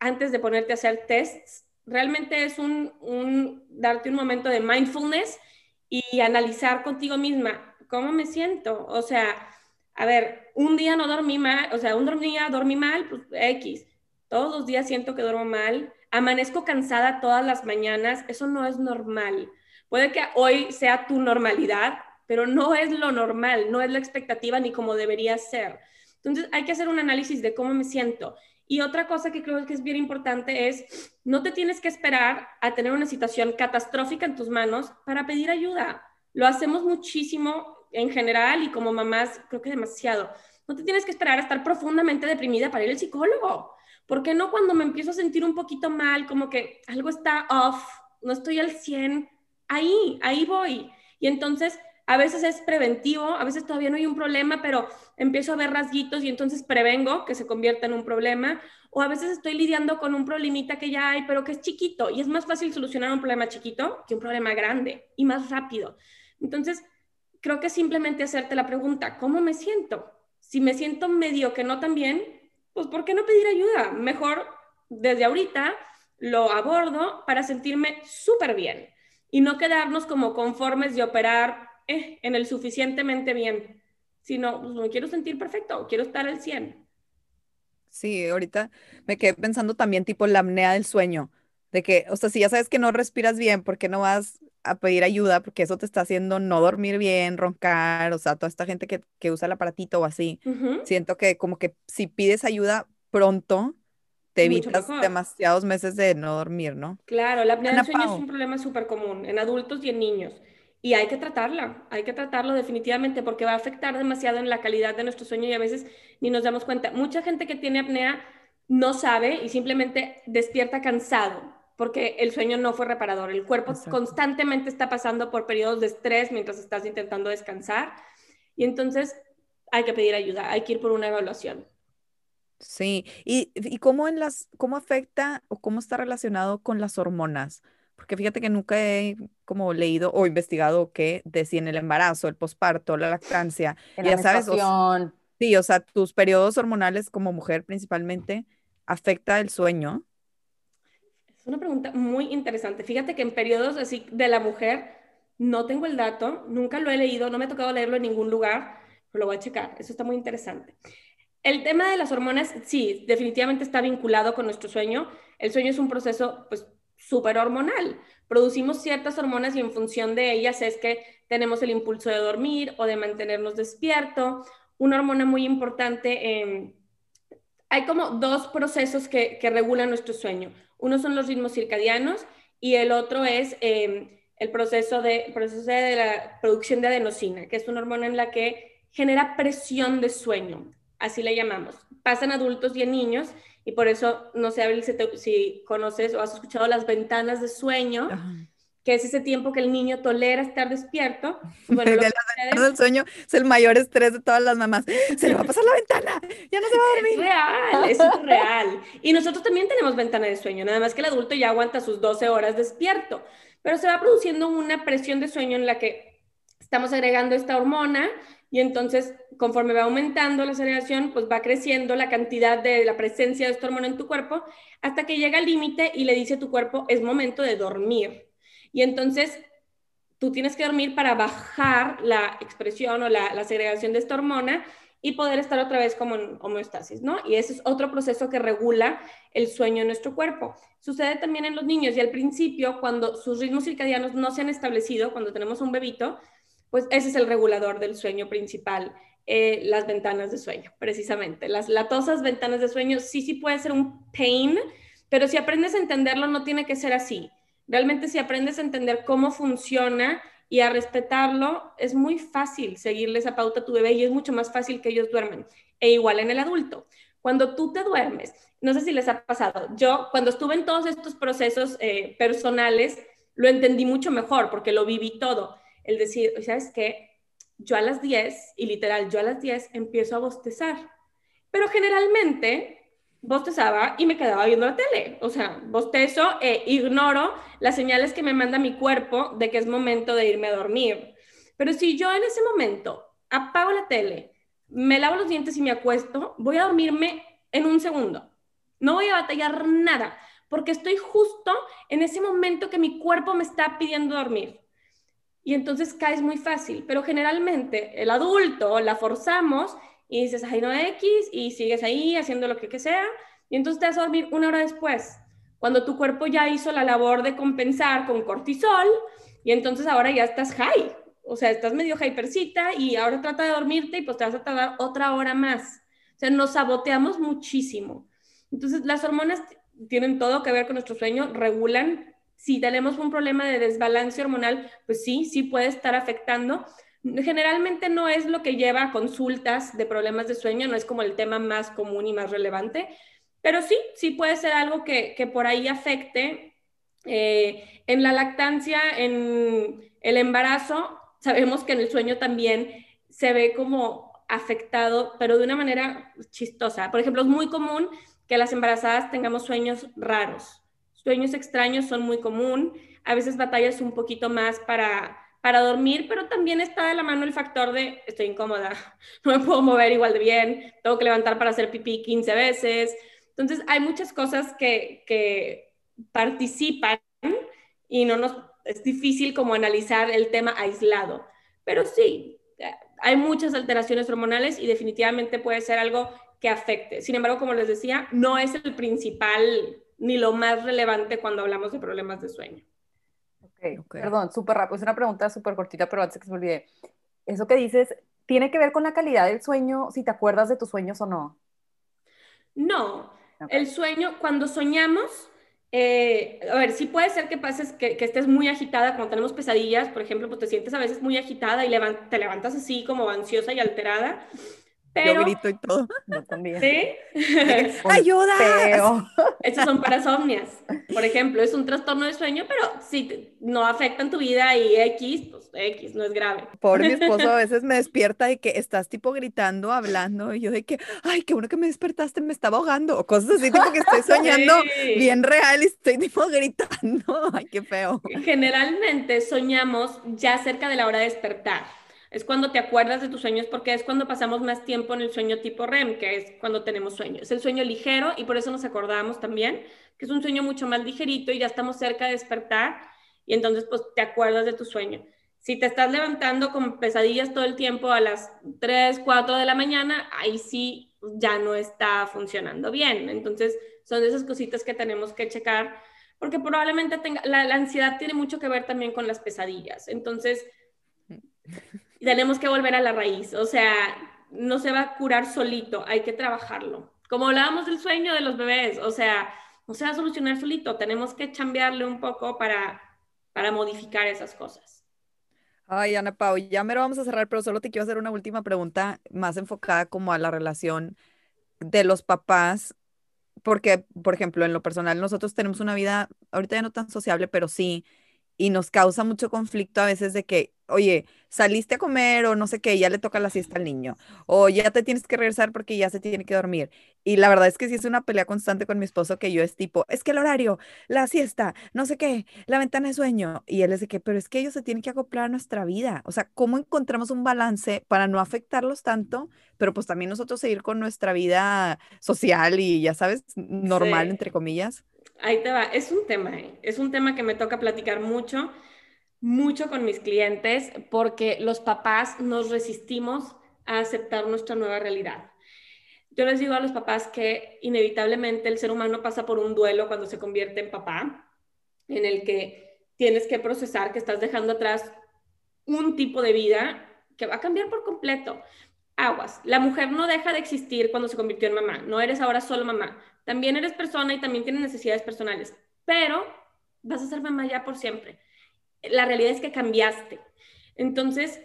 antes de ponerte a hacer tests, realmente es un darte un momento de mindfulness y analizar contigo misma cómo me siento. O sea, a ver, un día no dormí mal, o sea, un día dormí mal, pues X. Todos los días siento que duermo mal, amanezco cansada todas las mañanas, eso no es normal. Puede que hoy sea tu normalidad, pero no es lo normal, no es la expectativa ni como debería ser. Entonces hay que hacer un análisis de cómo me siento. Y otra cosa que creo que es bien importante es, no te tienes que esperar a tener una situación catastrófica en tus manos para pedir ayuda. Lo hacemos muchísimo en general y como mamás creo que demasiado. No te tienes que esperar a estar profundamente deprimida para ir al psicólogo. ¿Por qué no cuando me empiezo a sentir un poquito mal, como que algo está off, no estoy al 100, ahí, ahí voy? Y entonces A veces es preventivo, a veces todavía no hay un problema, pero empiezo a ver rasguitos y entonces prevengo que se convierta en un problema. O a veces estoy lidiando con un problemita que ya hay, pero que es chiquito y es más fácil solucionar un problema chiquito que un problema grande y más rápido. Entonces, creo que simplemente hacerte la pregunta, ¿cómo me siento? Si me siento medio que no tan bien, pues ¿por qué no pedir ayuda? Mejor desde ahorita lo abordo para sentirme súper bien y no quedarnos como conformes de operar eh, en el suficientemente bien, sino pues, me quiero sentir perfecto, quiero estar al 100. Sí, ahorita me quedé pensando también tipo la apnea del sueño, de que, o sea, si ya sabes que no respiras bien, ¿por qué no vas a pedir ayuda? Porque eso te está haciendo no dormir bien, roncar, o sea, toda esta gente que, que usa el aparatito o así. Siento que como que si pides ayuda pronto, te evitas demasiados meses de no dormir, ¿no? Claro, la apnea del sueño es un problema súper común en adultos y en niños. Y hay que tratarla, hay que tratarlo definitivamente porque va a afectar demasiado en la calidad de nuestro sueño y a veces ni nos damos cuenta. Mucha gente que tiene apnea no sabe y simplemente despierta cansado porque el sueño no fue reparador. El cuerpo constantemente está pasando por periodos de estrés mientras estás intentando descansar y entonces hay que pedir ayuda, hay que ir por una evaluación. Sí, y, y cómo en las, cómo afecta o cómo está relacionado con las hormonas. Porque fíjate que nunca he como leído o investigado que de si en el embarazo, el posparto, la lactancia, ya sabes, sí, o sea, tus periodos hormonales como mujer principalmente afecta el sueño. Una pregunta muy interesante. Fíjate que en periodos así de la mujer no tengo el dato, nunca lo he leído, no me ha tocado leerlo en ningún lugar, pero lo voy a checar. Eso está muy interesante. El tema de las hormonas, sí, definitivamente está vinculado con nuestro sueño. El sueño es un proceso, pues, súper hormonal. Producimos ciertas hormonas y en función de ellas es que tenemos el impulso de dormir o de mantenernos despierto. Una hormona muy importante, em, hay como dos procesos que, regulan nuestro sueño. Uno son los ritmos circadianos y el otro es em, el proceso de, proceso de la producción de adenosina, que es una hormona en la que genera presión de sueño, así le llamamos. Pasan adultos y en niños y por eso, no sé, Abril, si, conoces o has escuchado las ventanas de sueño, que es ese tiempo que el niño tolera estar despierto. Bueno, del sueño es el mayor estrés de todas las mamás. Se le va a pasar la ventana, ya no se va a dormir. Es real, es real. Y nosotros también tenemos ventana de sueño, nada más que el adulto ya aguanta sus 12 horas despierto, pero se va produciendo una presión de sueño en la que estamos agregando esta hormona y entonces conforme va aumentando la aceleración, pues va creciendo la cantidad de la presencia de esta hormona en tu cuerpo hasta que llega al límite y le dice a tu cuerpo, es momento de dormir. Y entonces tú tienes que dormir para bajar la expresión o la, segregación de esta hormona y poder estar otra vez como en homeostasis, ¿no? Y ese es otro proceso que regula el sueño en nuestro cuerpo. Sucede también en los niños y al principio, cuando sus ritmos circadianos no se han establecido, cuando tenemos un bebito, pues ese es el regulador del sueño principal, eh, las ventanas de sueño, precisamente. Las latosas ventanas de sueño sí, sí puede ser un pain, pero si aprendes a entenderlo no tiene que ser así. Realmente si aprendes a entender cómo funciona y a respetarlo, es muy fácil seguirle esa pauta a tu bebé y es mucho más fácil que ellos duermen. E igual en el adulto. Cuando tú te duermes, no sé si les ha pasado, yo cuando estuve en todos estos procesos eh, personales, lo entendí mucho mejor porque lo viví todo el decir, ¿sabes qué? Yo a las 10, y literal, yo a las 10 empiezo a bostezar. Pero generalmente bostezaba y me quedaba viendo la tele. O sea, bostezo e ignoro las señales que me manda mi cuerpo de que es momento de irme a dormir. Pero si yo en ese momento apago la tele, me lavo los dientes y me acuesto, voy a dormirme en un segundo. No voy a batallar nada, porque estoy justo en ese momento que mi cuerpo me está pidiendo dormir y entonces caes muy fácil. Pero generalmente el adulto la forzamos y dices, ay, no X, y sigues ahí haciendo lo que, que sea, y entonces te vas a dormir una hora después, cuando tu cuerpo ya hizo la labor de compensar con cortisol, y entonces ahora ya estás high, o sea, estás medio hypercita y ahora trata de dormirte y pues te vas a tardar otra hora más. O sea, nos saboteamos muchísimo. Entonces, las hormonas tienen todo que ver con nuestro sueño, regulan si tenemos un problema de desbalance hormonal, pues sí, sí puede estar afectando. Generalmente no es lo que lleva a consultas de problemas de sueño, no es como el tema más común y más relevante, pero sí, sí puede ser algo que, por ahí afecte. Eh, en la lactancia, en el embarazo, sabemos que en el sueño también se ve como afectado, pero de una manera chistosa. Por ejemplo, es muy común que las embarazadas tengamos sueños raros. Sueños extraños son muy común. A veces batallas un poquito más para, para dormir, pero también está de la mano el factor de estoy incómoda, no me puedo mover igual de bien, tengo que levantar para hacer pipí 15 veces. Entonces, hay muchas cosas que, que participan y no nos es difícil como analizar el tema aislado. Pero sí, hay muchas alteraciones hormonales y definitivamente puede ser algo que afecte. Sin embargo, como les decía, no es el principal ni lo más relevante cuando hablamos de problemas de sueño. Ok, perdón, súper rápido, es una pregunta súper cortita, pero antes que se me olvide. Eso que dices, ¿tiene que ver con la calidad del sueño, si te acuerdas de tus sueños o no? No, el sueño, cuando soñamos, eh, a ver, sí puede ser que pases, que, que, estés muy agitada, cuando tenemos pesadillas, por ejemplo, pues te sientes a veces muy agitada y te levantas así como ansiosa y alterada. Pero, Yo grito y todo. Yo también. ¿Sí? ¡Ayuda! Estos son parasomnias, por ejemplo. Es un trastorno de sueño, pero si no afectan tu vida y X, pues X, no es grave. Por mi esposo a veces me despierta de que estás tipo gritando, hablando, y yo de que, ay, qué bueno que me despertaste, me estaba ahogando, o cosas así, tipo que estoy soñando sí. bien real y estoy tipo gritando. Ay, qué feo. Generalmente soñamos ya cerca de la hora de despertar es cuando te acuerdas de tus sueños porque es cuando pasamos más tiempo en el sueño tipo REM, que es cuando tenemos sueño. Es el sueño ligero y por eso nos acordamos también, que es un sueño mucho más ligerito y ya estamos cerca de despertar y entonces pues te acuerdas de tu sueño. Si te estás levantando con pesadillas todo el tiempo a las 3, 4 de la mañana, ahí sí ya no está funcionando bien. Entonces son esas cositas que tenemos que checar porque probablemente tenga, la ansiedad tiene mucho que ver también con las pesadillas. Entonces y tenemos que volver a la raíz, o sea, no se va a curar solito, hay que trabajarlo. Como hablábamos del sueño de los bebés, o sea, no se va a solucionar solito, tenemos que chambearle un poco para, para modificar esas cosas. Ay, Ana Pau, ya me lo vamos a cerrar, pero solo te quiero hacer una última pregunta más enfocada como a la relación de los papás, porque, por ejemplo, en lo personal, nosotros tenemos una vida, ahorita ya no tan sociable, pero sí, y nos causa mucho conflicto a veces de que, oye, saliste a comer o no sé qué, ya le toca la siesta al niño, o ya te tienes que regresar porque ya se tiene que dormir. Y la verdad es que sí es una pelea constante con mi esposo que yo es tipo, es que el horario, la siesta, no sé qué, la ventana de sueño. Y él es de que, pero es que ellos se tienen que acoplar a nuestra vida. O sea, ¿cómo encontramos un balance para no afectarlos tanto, pero pues también nosotros seguir con nuestra vida social y ya sabes, normal, sí. entre comillas? Ahí te va, es un tema, ¿eh? es un tema que me toca platicar mucho, mucho con mis clientes, porque los papás nos resistimos a aceptar nuestra nueva realidad. Yo les digo a los papás que inevitablemente el ser humano pasa por un duelo cuando se convierte en papá, en el que tienes que procesar que estás dejando atrás un tipo de vida que va a cambiar por completo. Aguas, la mujer no deja de existir cuando se convirtió en mamá, no eres ahora solo mamá, también eres persona y también tienes necesidades personales, pero vas a ser mamá ya por siempre. La realidad es que cambiaste. Entonces,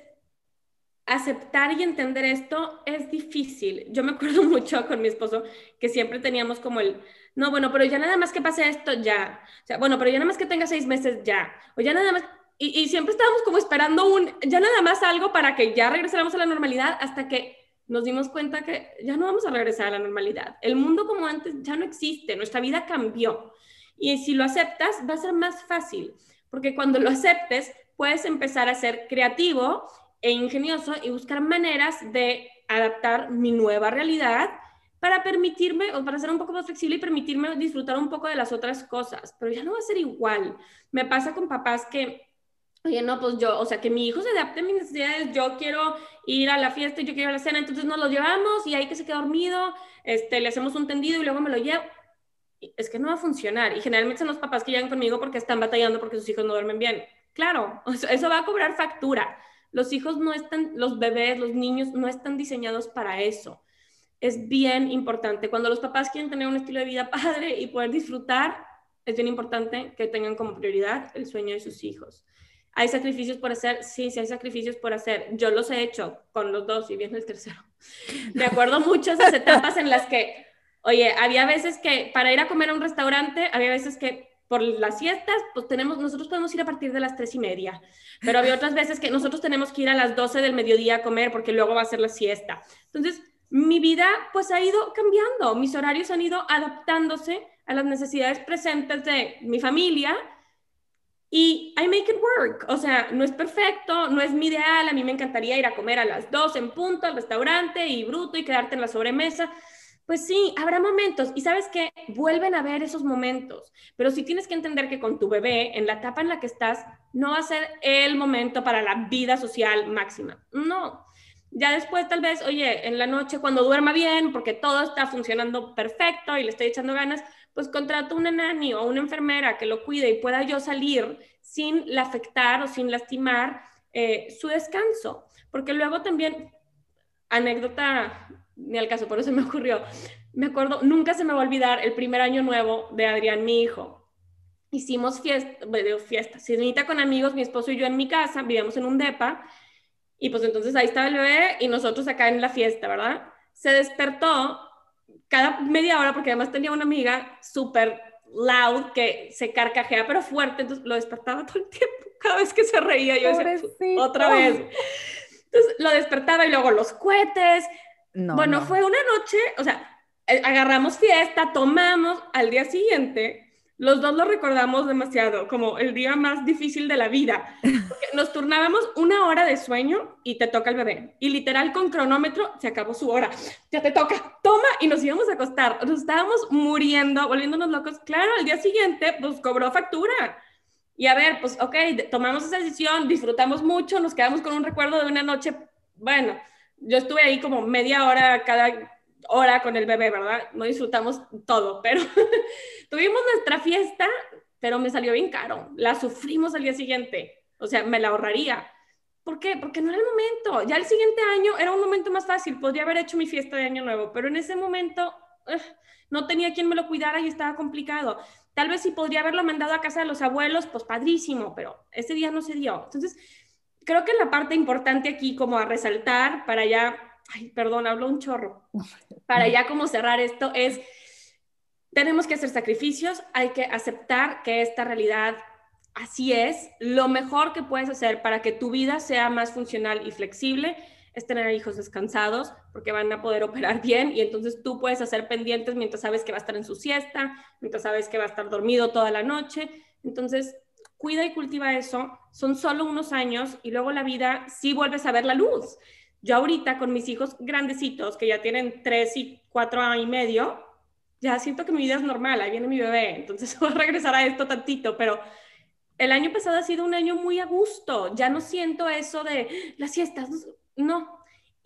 aceptar y entender esto es difícil. Yo me acuerdo mucho con mi esposo que siempre teníamos como el, no, bueno, pero ya nada más que pase esto, ya. O sea, bueno, pero ya nada más que tenga seis meses, ya. O ya nada más... Y, y siempre estábamos como esperando un, ya nada más algo para que ya regresáramos a la normalidad hasta que nos dimos cuenta que ya no vamos a regresar a la normalidad. El mundo como antes ya no existe, nuestra vida cambió. Y si lo aceptas, va a ser más fácil, porque cuando lo aceptes, puedes empezar a ser creativo e ingenioso y buscar maneras de adaptar mi nueva realidad para permitirme, o para ser un poco más flexible y permitirme disfrutar un poco de las otras cosas, pero ya no va a ser igual. Me pasa con papás que oye, no, pues yo, o sea, que mi hijo se adapte a mis necesidades, yo quiero ir a la fiesta yo quiero ir a la cena, entonces nos lo llevamos y ahí que se quede dormido, este, le hacemos un tendido y luego me lo llevo. Es que no va a funcionar. Y generalmente son los papás que llegan conmigo porque están batallando porque sus hijos no duermen bien. Claro, eso va a cobrar factura. Los hijos no están, los bebés, los niños no están diseñados para eso. Es bien importante. Cuando los papás quieren tener un estilo de vida padre y poder disfrutar, es bien importante que tengan como prioridad el sueño de sus hijos. ¿Hay sacrificios por hacer? Sí, sí hay sacrificios por hacer. Yo los he hecho con los dos y viene el tercero. Me acuerdo mucho esas etapas en las que, oye, había veces que para ir a comer a un restaurante, había veces que por las siestas, pues tenemos, nosotros podemos ir a partir de las tres y media, pero había otras veces que nosotros tenemos que ir a las 12 del mediodía a comer porque luego va a ser la siesta. Entonces, mi vida pues ha ido cambiando, mis horarios han ido adaptándose a las necesidades presentes de mi familia y I make it work. O sea, no es perfecto, no es mi ideal, a mí me encantaría ir a comer a las 2 en punto al restaurante y bruto y quedarte en la sobremesa, pues sí, habrá momentos y sabes que vuelven a ver esos momentos, pero sí tienes que entender que con tu bebé, en la etapa en la que estás, no va a ser el momento para la vida social máxima. No. Ya después tal vez, oye, en la noche cuando duerma bien, porque todo está funcionando perfecto y le estoy echando ganas, pues contrato una nani o una enfermera que lo cuide y pueda yo salir sin afectar o sin lastimar eh, su descanso. Porque luego también, anécdota ni al caso, por eso me ocurrió. Me acuerdo, nunca se me va a olvidar el primer año nuevo de Adrián, mi hijo. Hicimos fiesta, bueno, fiesta, cenita con amigos, mi esposo y yo en mi casa, vivíamos en un depa, y pues entonces ahí estaba el bebé y nosotros acá en la fiesta, ¿verdad? Se despertó cada media hora, porque además tenía una amiga súper loud que se carcajea, pero fuerte, entonces lo despertaba todo el tiempo, cada vez que se reía, yo decía, otra vez. Entonces lo despertaba y luego los cohetes, bueno, fue una noche, o sea, eh, agarramos fiesta, tomamos, al día siguiente, los dos lo recordamos demasiado, como el día más difícil de la vida. nos turnábamos una hora de sueño y te toca el bebé. Y literal con cronómetro se acabó su hora. Ya te toca, toma y nos íbamos a acostar. Nos estábamos muriendo, volviéndonos locos. Claro, al día siguiente pues cobró factura. Y a ver, pues ok, tomamos esa decisión, disfrutamos mucho, nos quedamos con un recuerdo de una noche, bueno, yo estuve ahí como media hora cada hora con el bebé, ¿verdad? No disfrutamos todo, pero tuvimos nuestra fiesta, pero me salió bien caro. La sufrimos al día siguiente, o sea, me la ahorraría. ¿Por qué? Porque no era el momento. Ya el siguiente año era un momento más fácil, podría haber hecho mi fiesta de año nuevo, pero en ese momento no tenía quien me lo cuidara y estaba complicado. Tal vez si podría haberlo mandado a casa de los abuelos, pues padrísimo, pero ese día no se dio. Entonces, creo que la parte importante aquí como a resaltar para ya, ay, perdón, hablo un chorro, para ya como cerrar esto es, tenemos que hacer sacrificios, hay que aceptar que esta realidad así es, lo mejor que puedes hacer para que tu vida sea más funcional y flexible es tener hijos descansados porque van a poder operar bien y entonces tú puedes hacer pendientes mientras sabes que va a estar en su siesta, mientras sabes que va a estar dormido toda la noche. Entonces, cuida y cultiva eso, son solo unos años y luego la vida sí vuelves a ver la luz. Yo ahorita con mis hijos grandecitos, que ya tienen tres y cuatro años y medio, ya siento que mi vida es normal, ahí viene mi bebé, entonces voy a regresar a esto tantito, pero el año pasado ha sido un año muy a gusto, ya no siento eso de las siestas, no,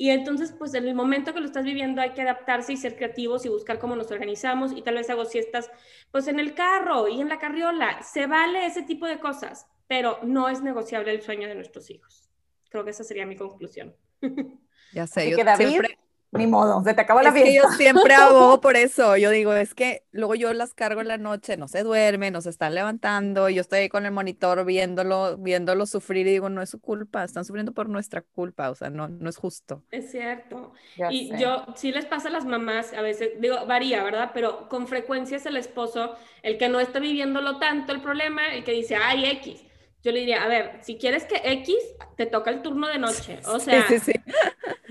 y entonces, pues en el momento que lo estás viviendo hay que adaptarse y ser creativos y buscar cómo nos organizamos y tal vez hago siestas, pues en el carro y en la carriola. Se vale ese tipo de cosas, pero no es negociable el sueño de nuestros hijos. Creo que esa sería mi conclusión. Ya sé, yo siempre ni modo, se te acaba la es Que yo siempre hago por eso. Yo digo, es que luego yo las cargo en la noche, no se duerme, no se están levantando, y yo estoy ahí con el monitor viéndolo, viéndolo sufrir y digo, no es su culpa, están sufriendo por nuestra culpa, o sea, no, no es justo. Es cierto. y yo, sí les pasa a las mamás, a veces, digo, varía, ¿verdad? Pero con frecuencia es el esposo el que no está viviéndolo tanto el problema, el que dice, ay, X yo le diría, a ver, si quieres que X, te toca el turno de noche. O sea,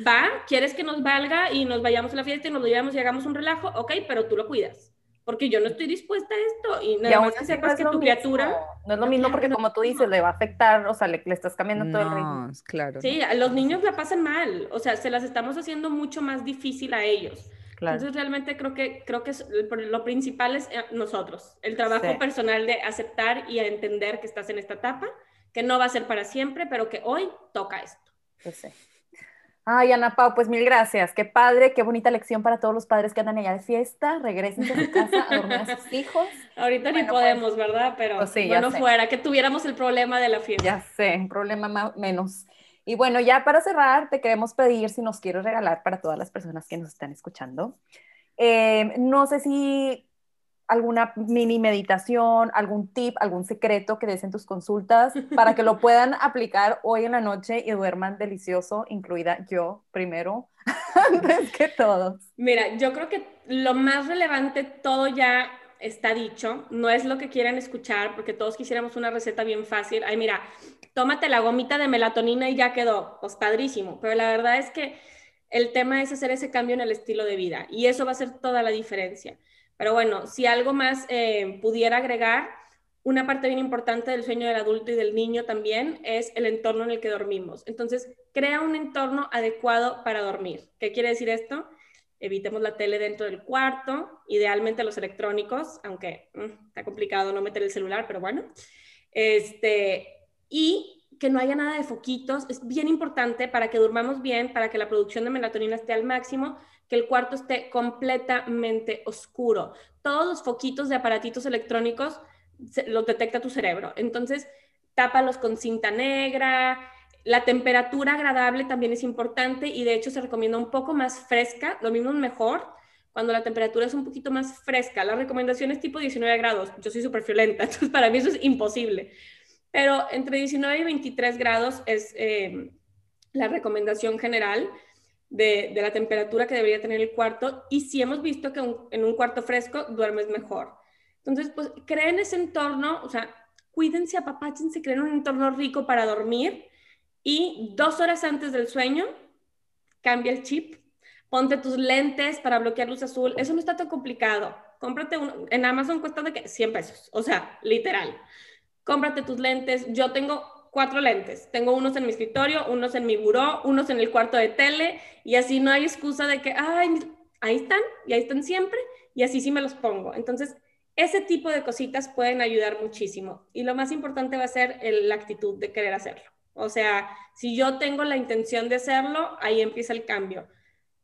va, quieres que nos valga y nos vayamos a la fiesta y nos lo llevamos y hagamos un relajo, ok, pero tú lo cuidas. Porque yo no estoy dispuesta a esto y nada más que sepas que tu criatura... No es lo mismo porque como tú dices, le va a afectar, o sea, le, le estás cambiando todo el ritmo. claro. Sí, a los niños la pasan mal, o sea, se las estamos haciendo mucho más difícil a ellos. Entonces realmente creo que, creo que lo principal es eh, nosotros, el trabajo personal de aceptar y entender que estás en esta etapa, que no va a ser para siempre, pero que hoy toca esto. Pues Ay, Ana Pau, pues mil gracias. Qué padre, qué bonita lección para todos los padres que andan allá de fiesta. Regresen a su casa a dormir a sus hijos. Ahorita ni podemos, pues, ¿verdad? Pero pues bueno, fuera, que tuviéramos el problema de la fiesta. Ya sé, un problema menos. Y bueno, ya para cerrar, te queremos pedir si nos quieres regalar para todas las personas que nos están escuchando. Eh, no sé si alguna mini meditación, algún tip, algún secreto que des en tus consultas para que lo puedan aplicar hoy en la noche y duerman delicioso, incluida yo primero, antes que todos. Mira, yo creo que lo más relevante, todo ya está dicho, no es lo que quieren escuchar, porque todos quisiéramos una receta bien fácil. Ay, mira, tómate la gomita de melatonina y ya quedó, pues padrísimo, pero la verdad es que el tema es hacer ese cambio en el estilo de vida y eso va a ser toda la diferencia. Pero bueno, si algo más eh, pudiera agregar, una parte bien importante del sueño del adulto y del niño también es el entorno en el que dormimos. Entonces, crea un entorno adecuado para dormir. ¿Qué quiere decir esto? Evitemos la tele dentro del cuarto, idealmente los electrónicos, aunque mm, está complicado no meter el celular, pero bueno. Este, y que no haya nada de foquitos, es bien importante para que durmamos bien, para que la producción de melatonina esté al máximo, que el cuarto esté completamente oscuro. Todos los foquitos de aparatitos electrónicos los detecta tu cerebro. Entonces, tápalos con cinta negra. La temperatura agradable también es importante y de hecho se recomienda un poco más fresca, lo mismo es mejor cuando la temperatura es un poquito más fresca. La recomendación es tipo 19 grados. Yo soy súper friolenta, entonces para mí eso es imposible. Pero entre 19 y 23 grados es eh, la recomendación general de, la temperatura que debería tener el cuarto y si hemos visto que en un cuarto fresco duermes mejor. Entonces, pues creen ese entorno, o sea, cuídense, apapáchense, creen un entorno rico para dormir y dos horas antes del sueño, cambia el chip, ponte tus lentes para bloquear luz azul, eso no está tan complicado. Cómprate uno, en Amazon cuesta de que 100 pesos, o sea, literal. Cómprate tus lentes. Yo tengo cuatro lentes. Tengo unos en mi escritorio, unos en mi buró, unos en el cuarto de tele y así no hay excusa de que, ay, ahí están y ahí están siempre y así sí me los pongo. Entonces, ese tipo de cositas pueden ayudar muchísimo y lo más importante va a ser la actitud de querer hacerlo. O sea, si yo tengo la intención de hacerlo, ahí empieza el cambio.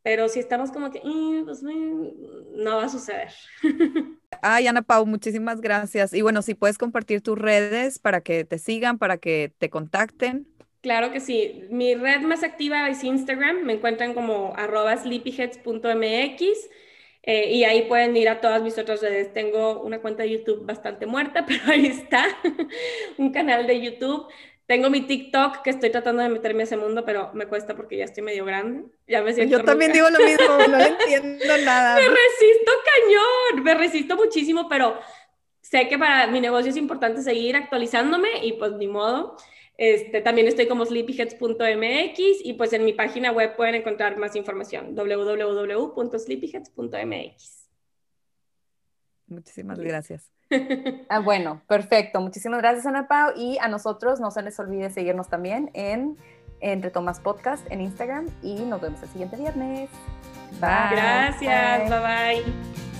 Pero si estamos como que, mm, pues, mm, no va a suceder. Ay, Ana Pau, muchísimas gracias. Y bueno, si puedes compartir tus redes para que te sigan, para que te contacten. Claro que sí. Mi red más activa es Instagram. Me encuentran como arroba sleepyheads.mx. Eh, y ahí pueden ir a todas mis otras redes. Tengo una cuenta de YouTube bastante muerta, pero ahí está. Un canal de YouTube. Tengo mi TikTok que estoy tratando de meterme a ese mundo, pero me cuesta porque ya estoy medio grande. Ya me siento Yo también digo lo mismo, no entiendo nada. me resisto cañón, me resisto muchísimo, pero sé que para mi negocio es importante seguir actualizándome y pues ni modo. Este, también estoy como sleepyheads.mx y pues en mi página web pueden encontrar más información, www.sleepyheads.mx. Muchísimas gracias. Ah, bueno, perfecto. Muchísimas gracias, Ana Pau. Y a nosotros no se les olvide seguirnos también en Entre Tomas Podcast en Instagram y nos vemos el siguiente viernes. Bye. Gracias. bye. bye.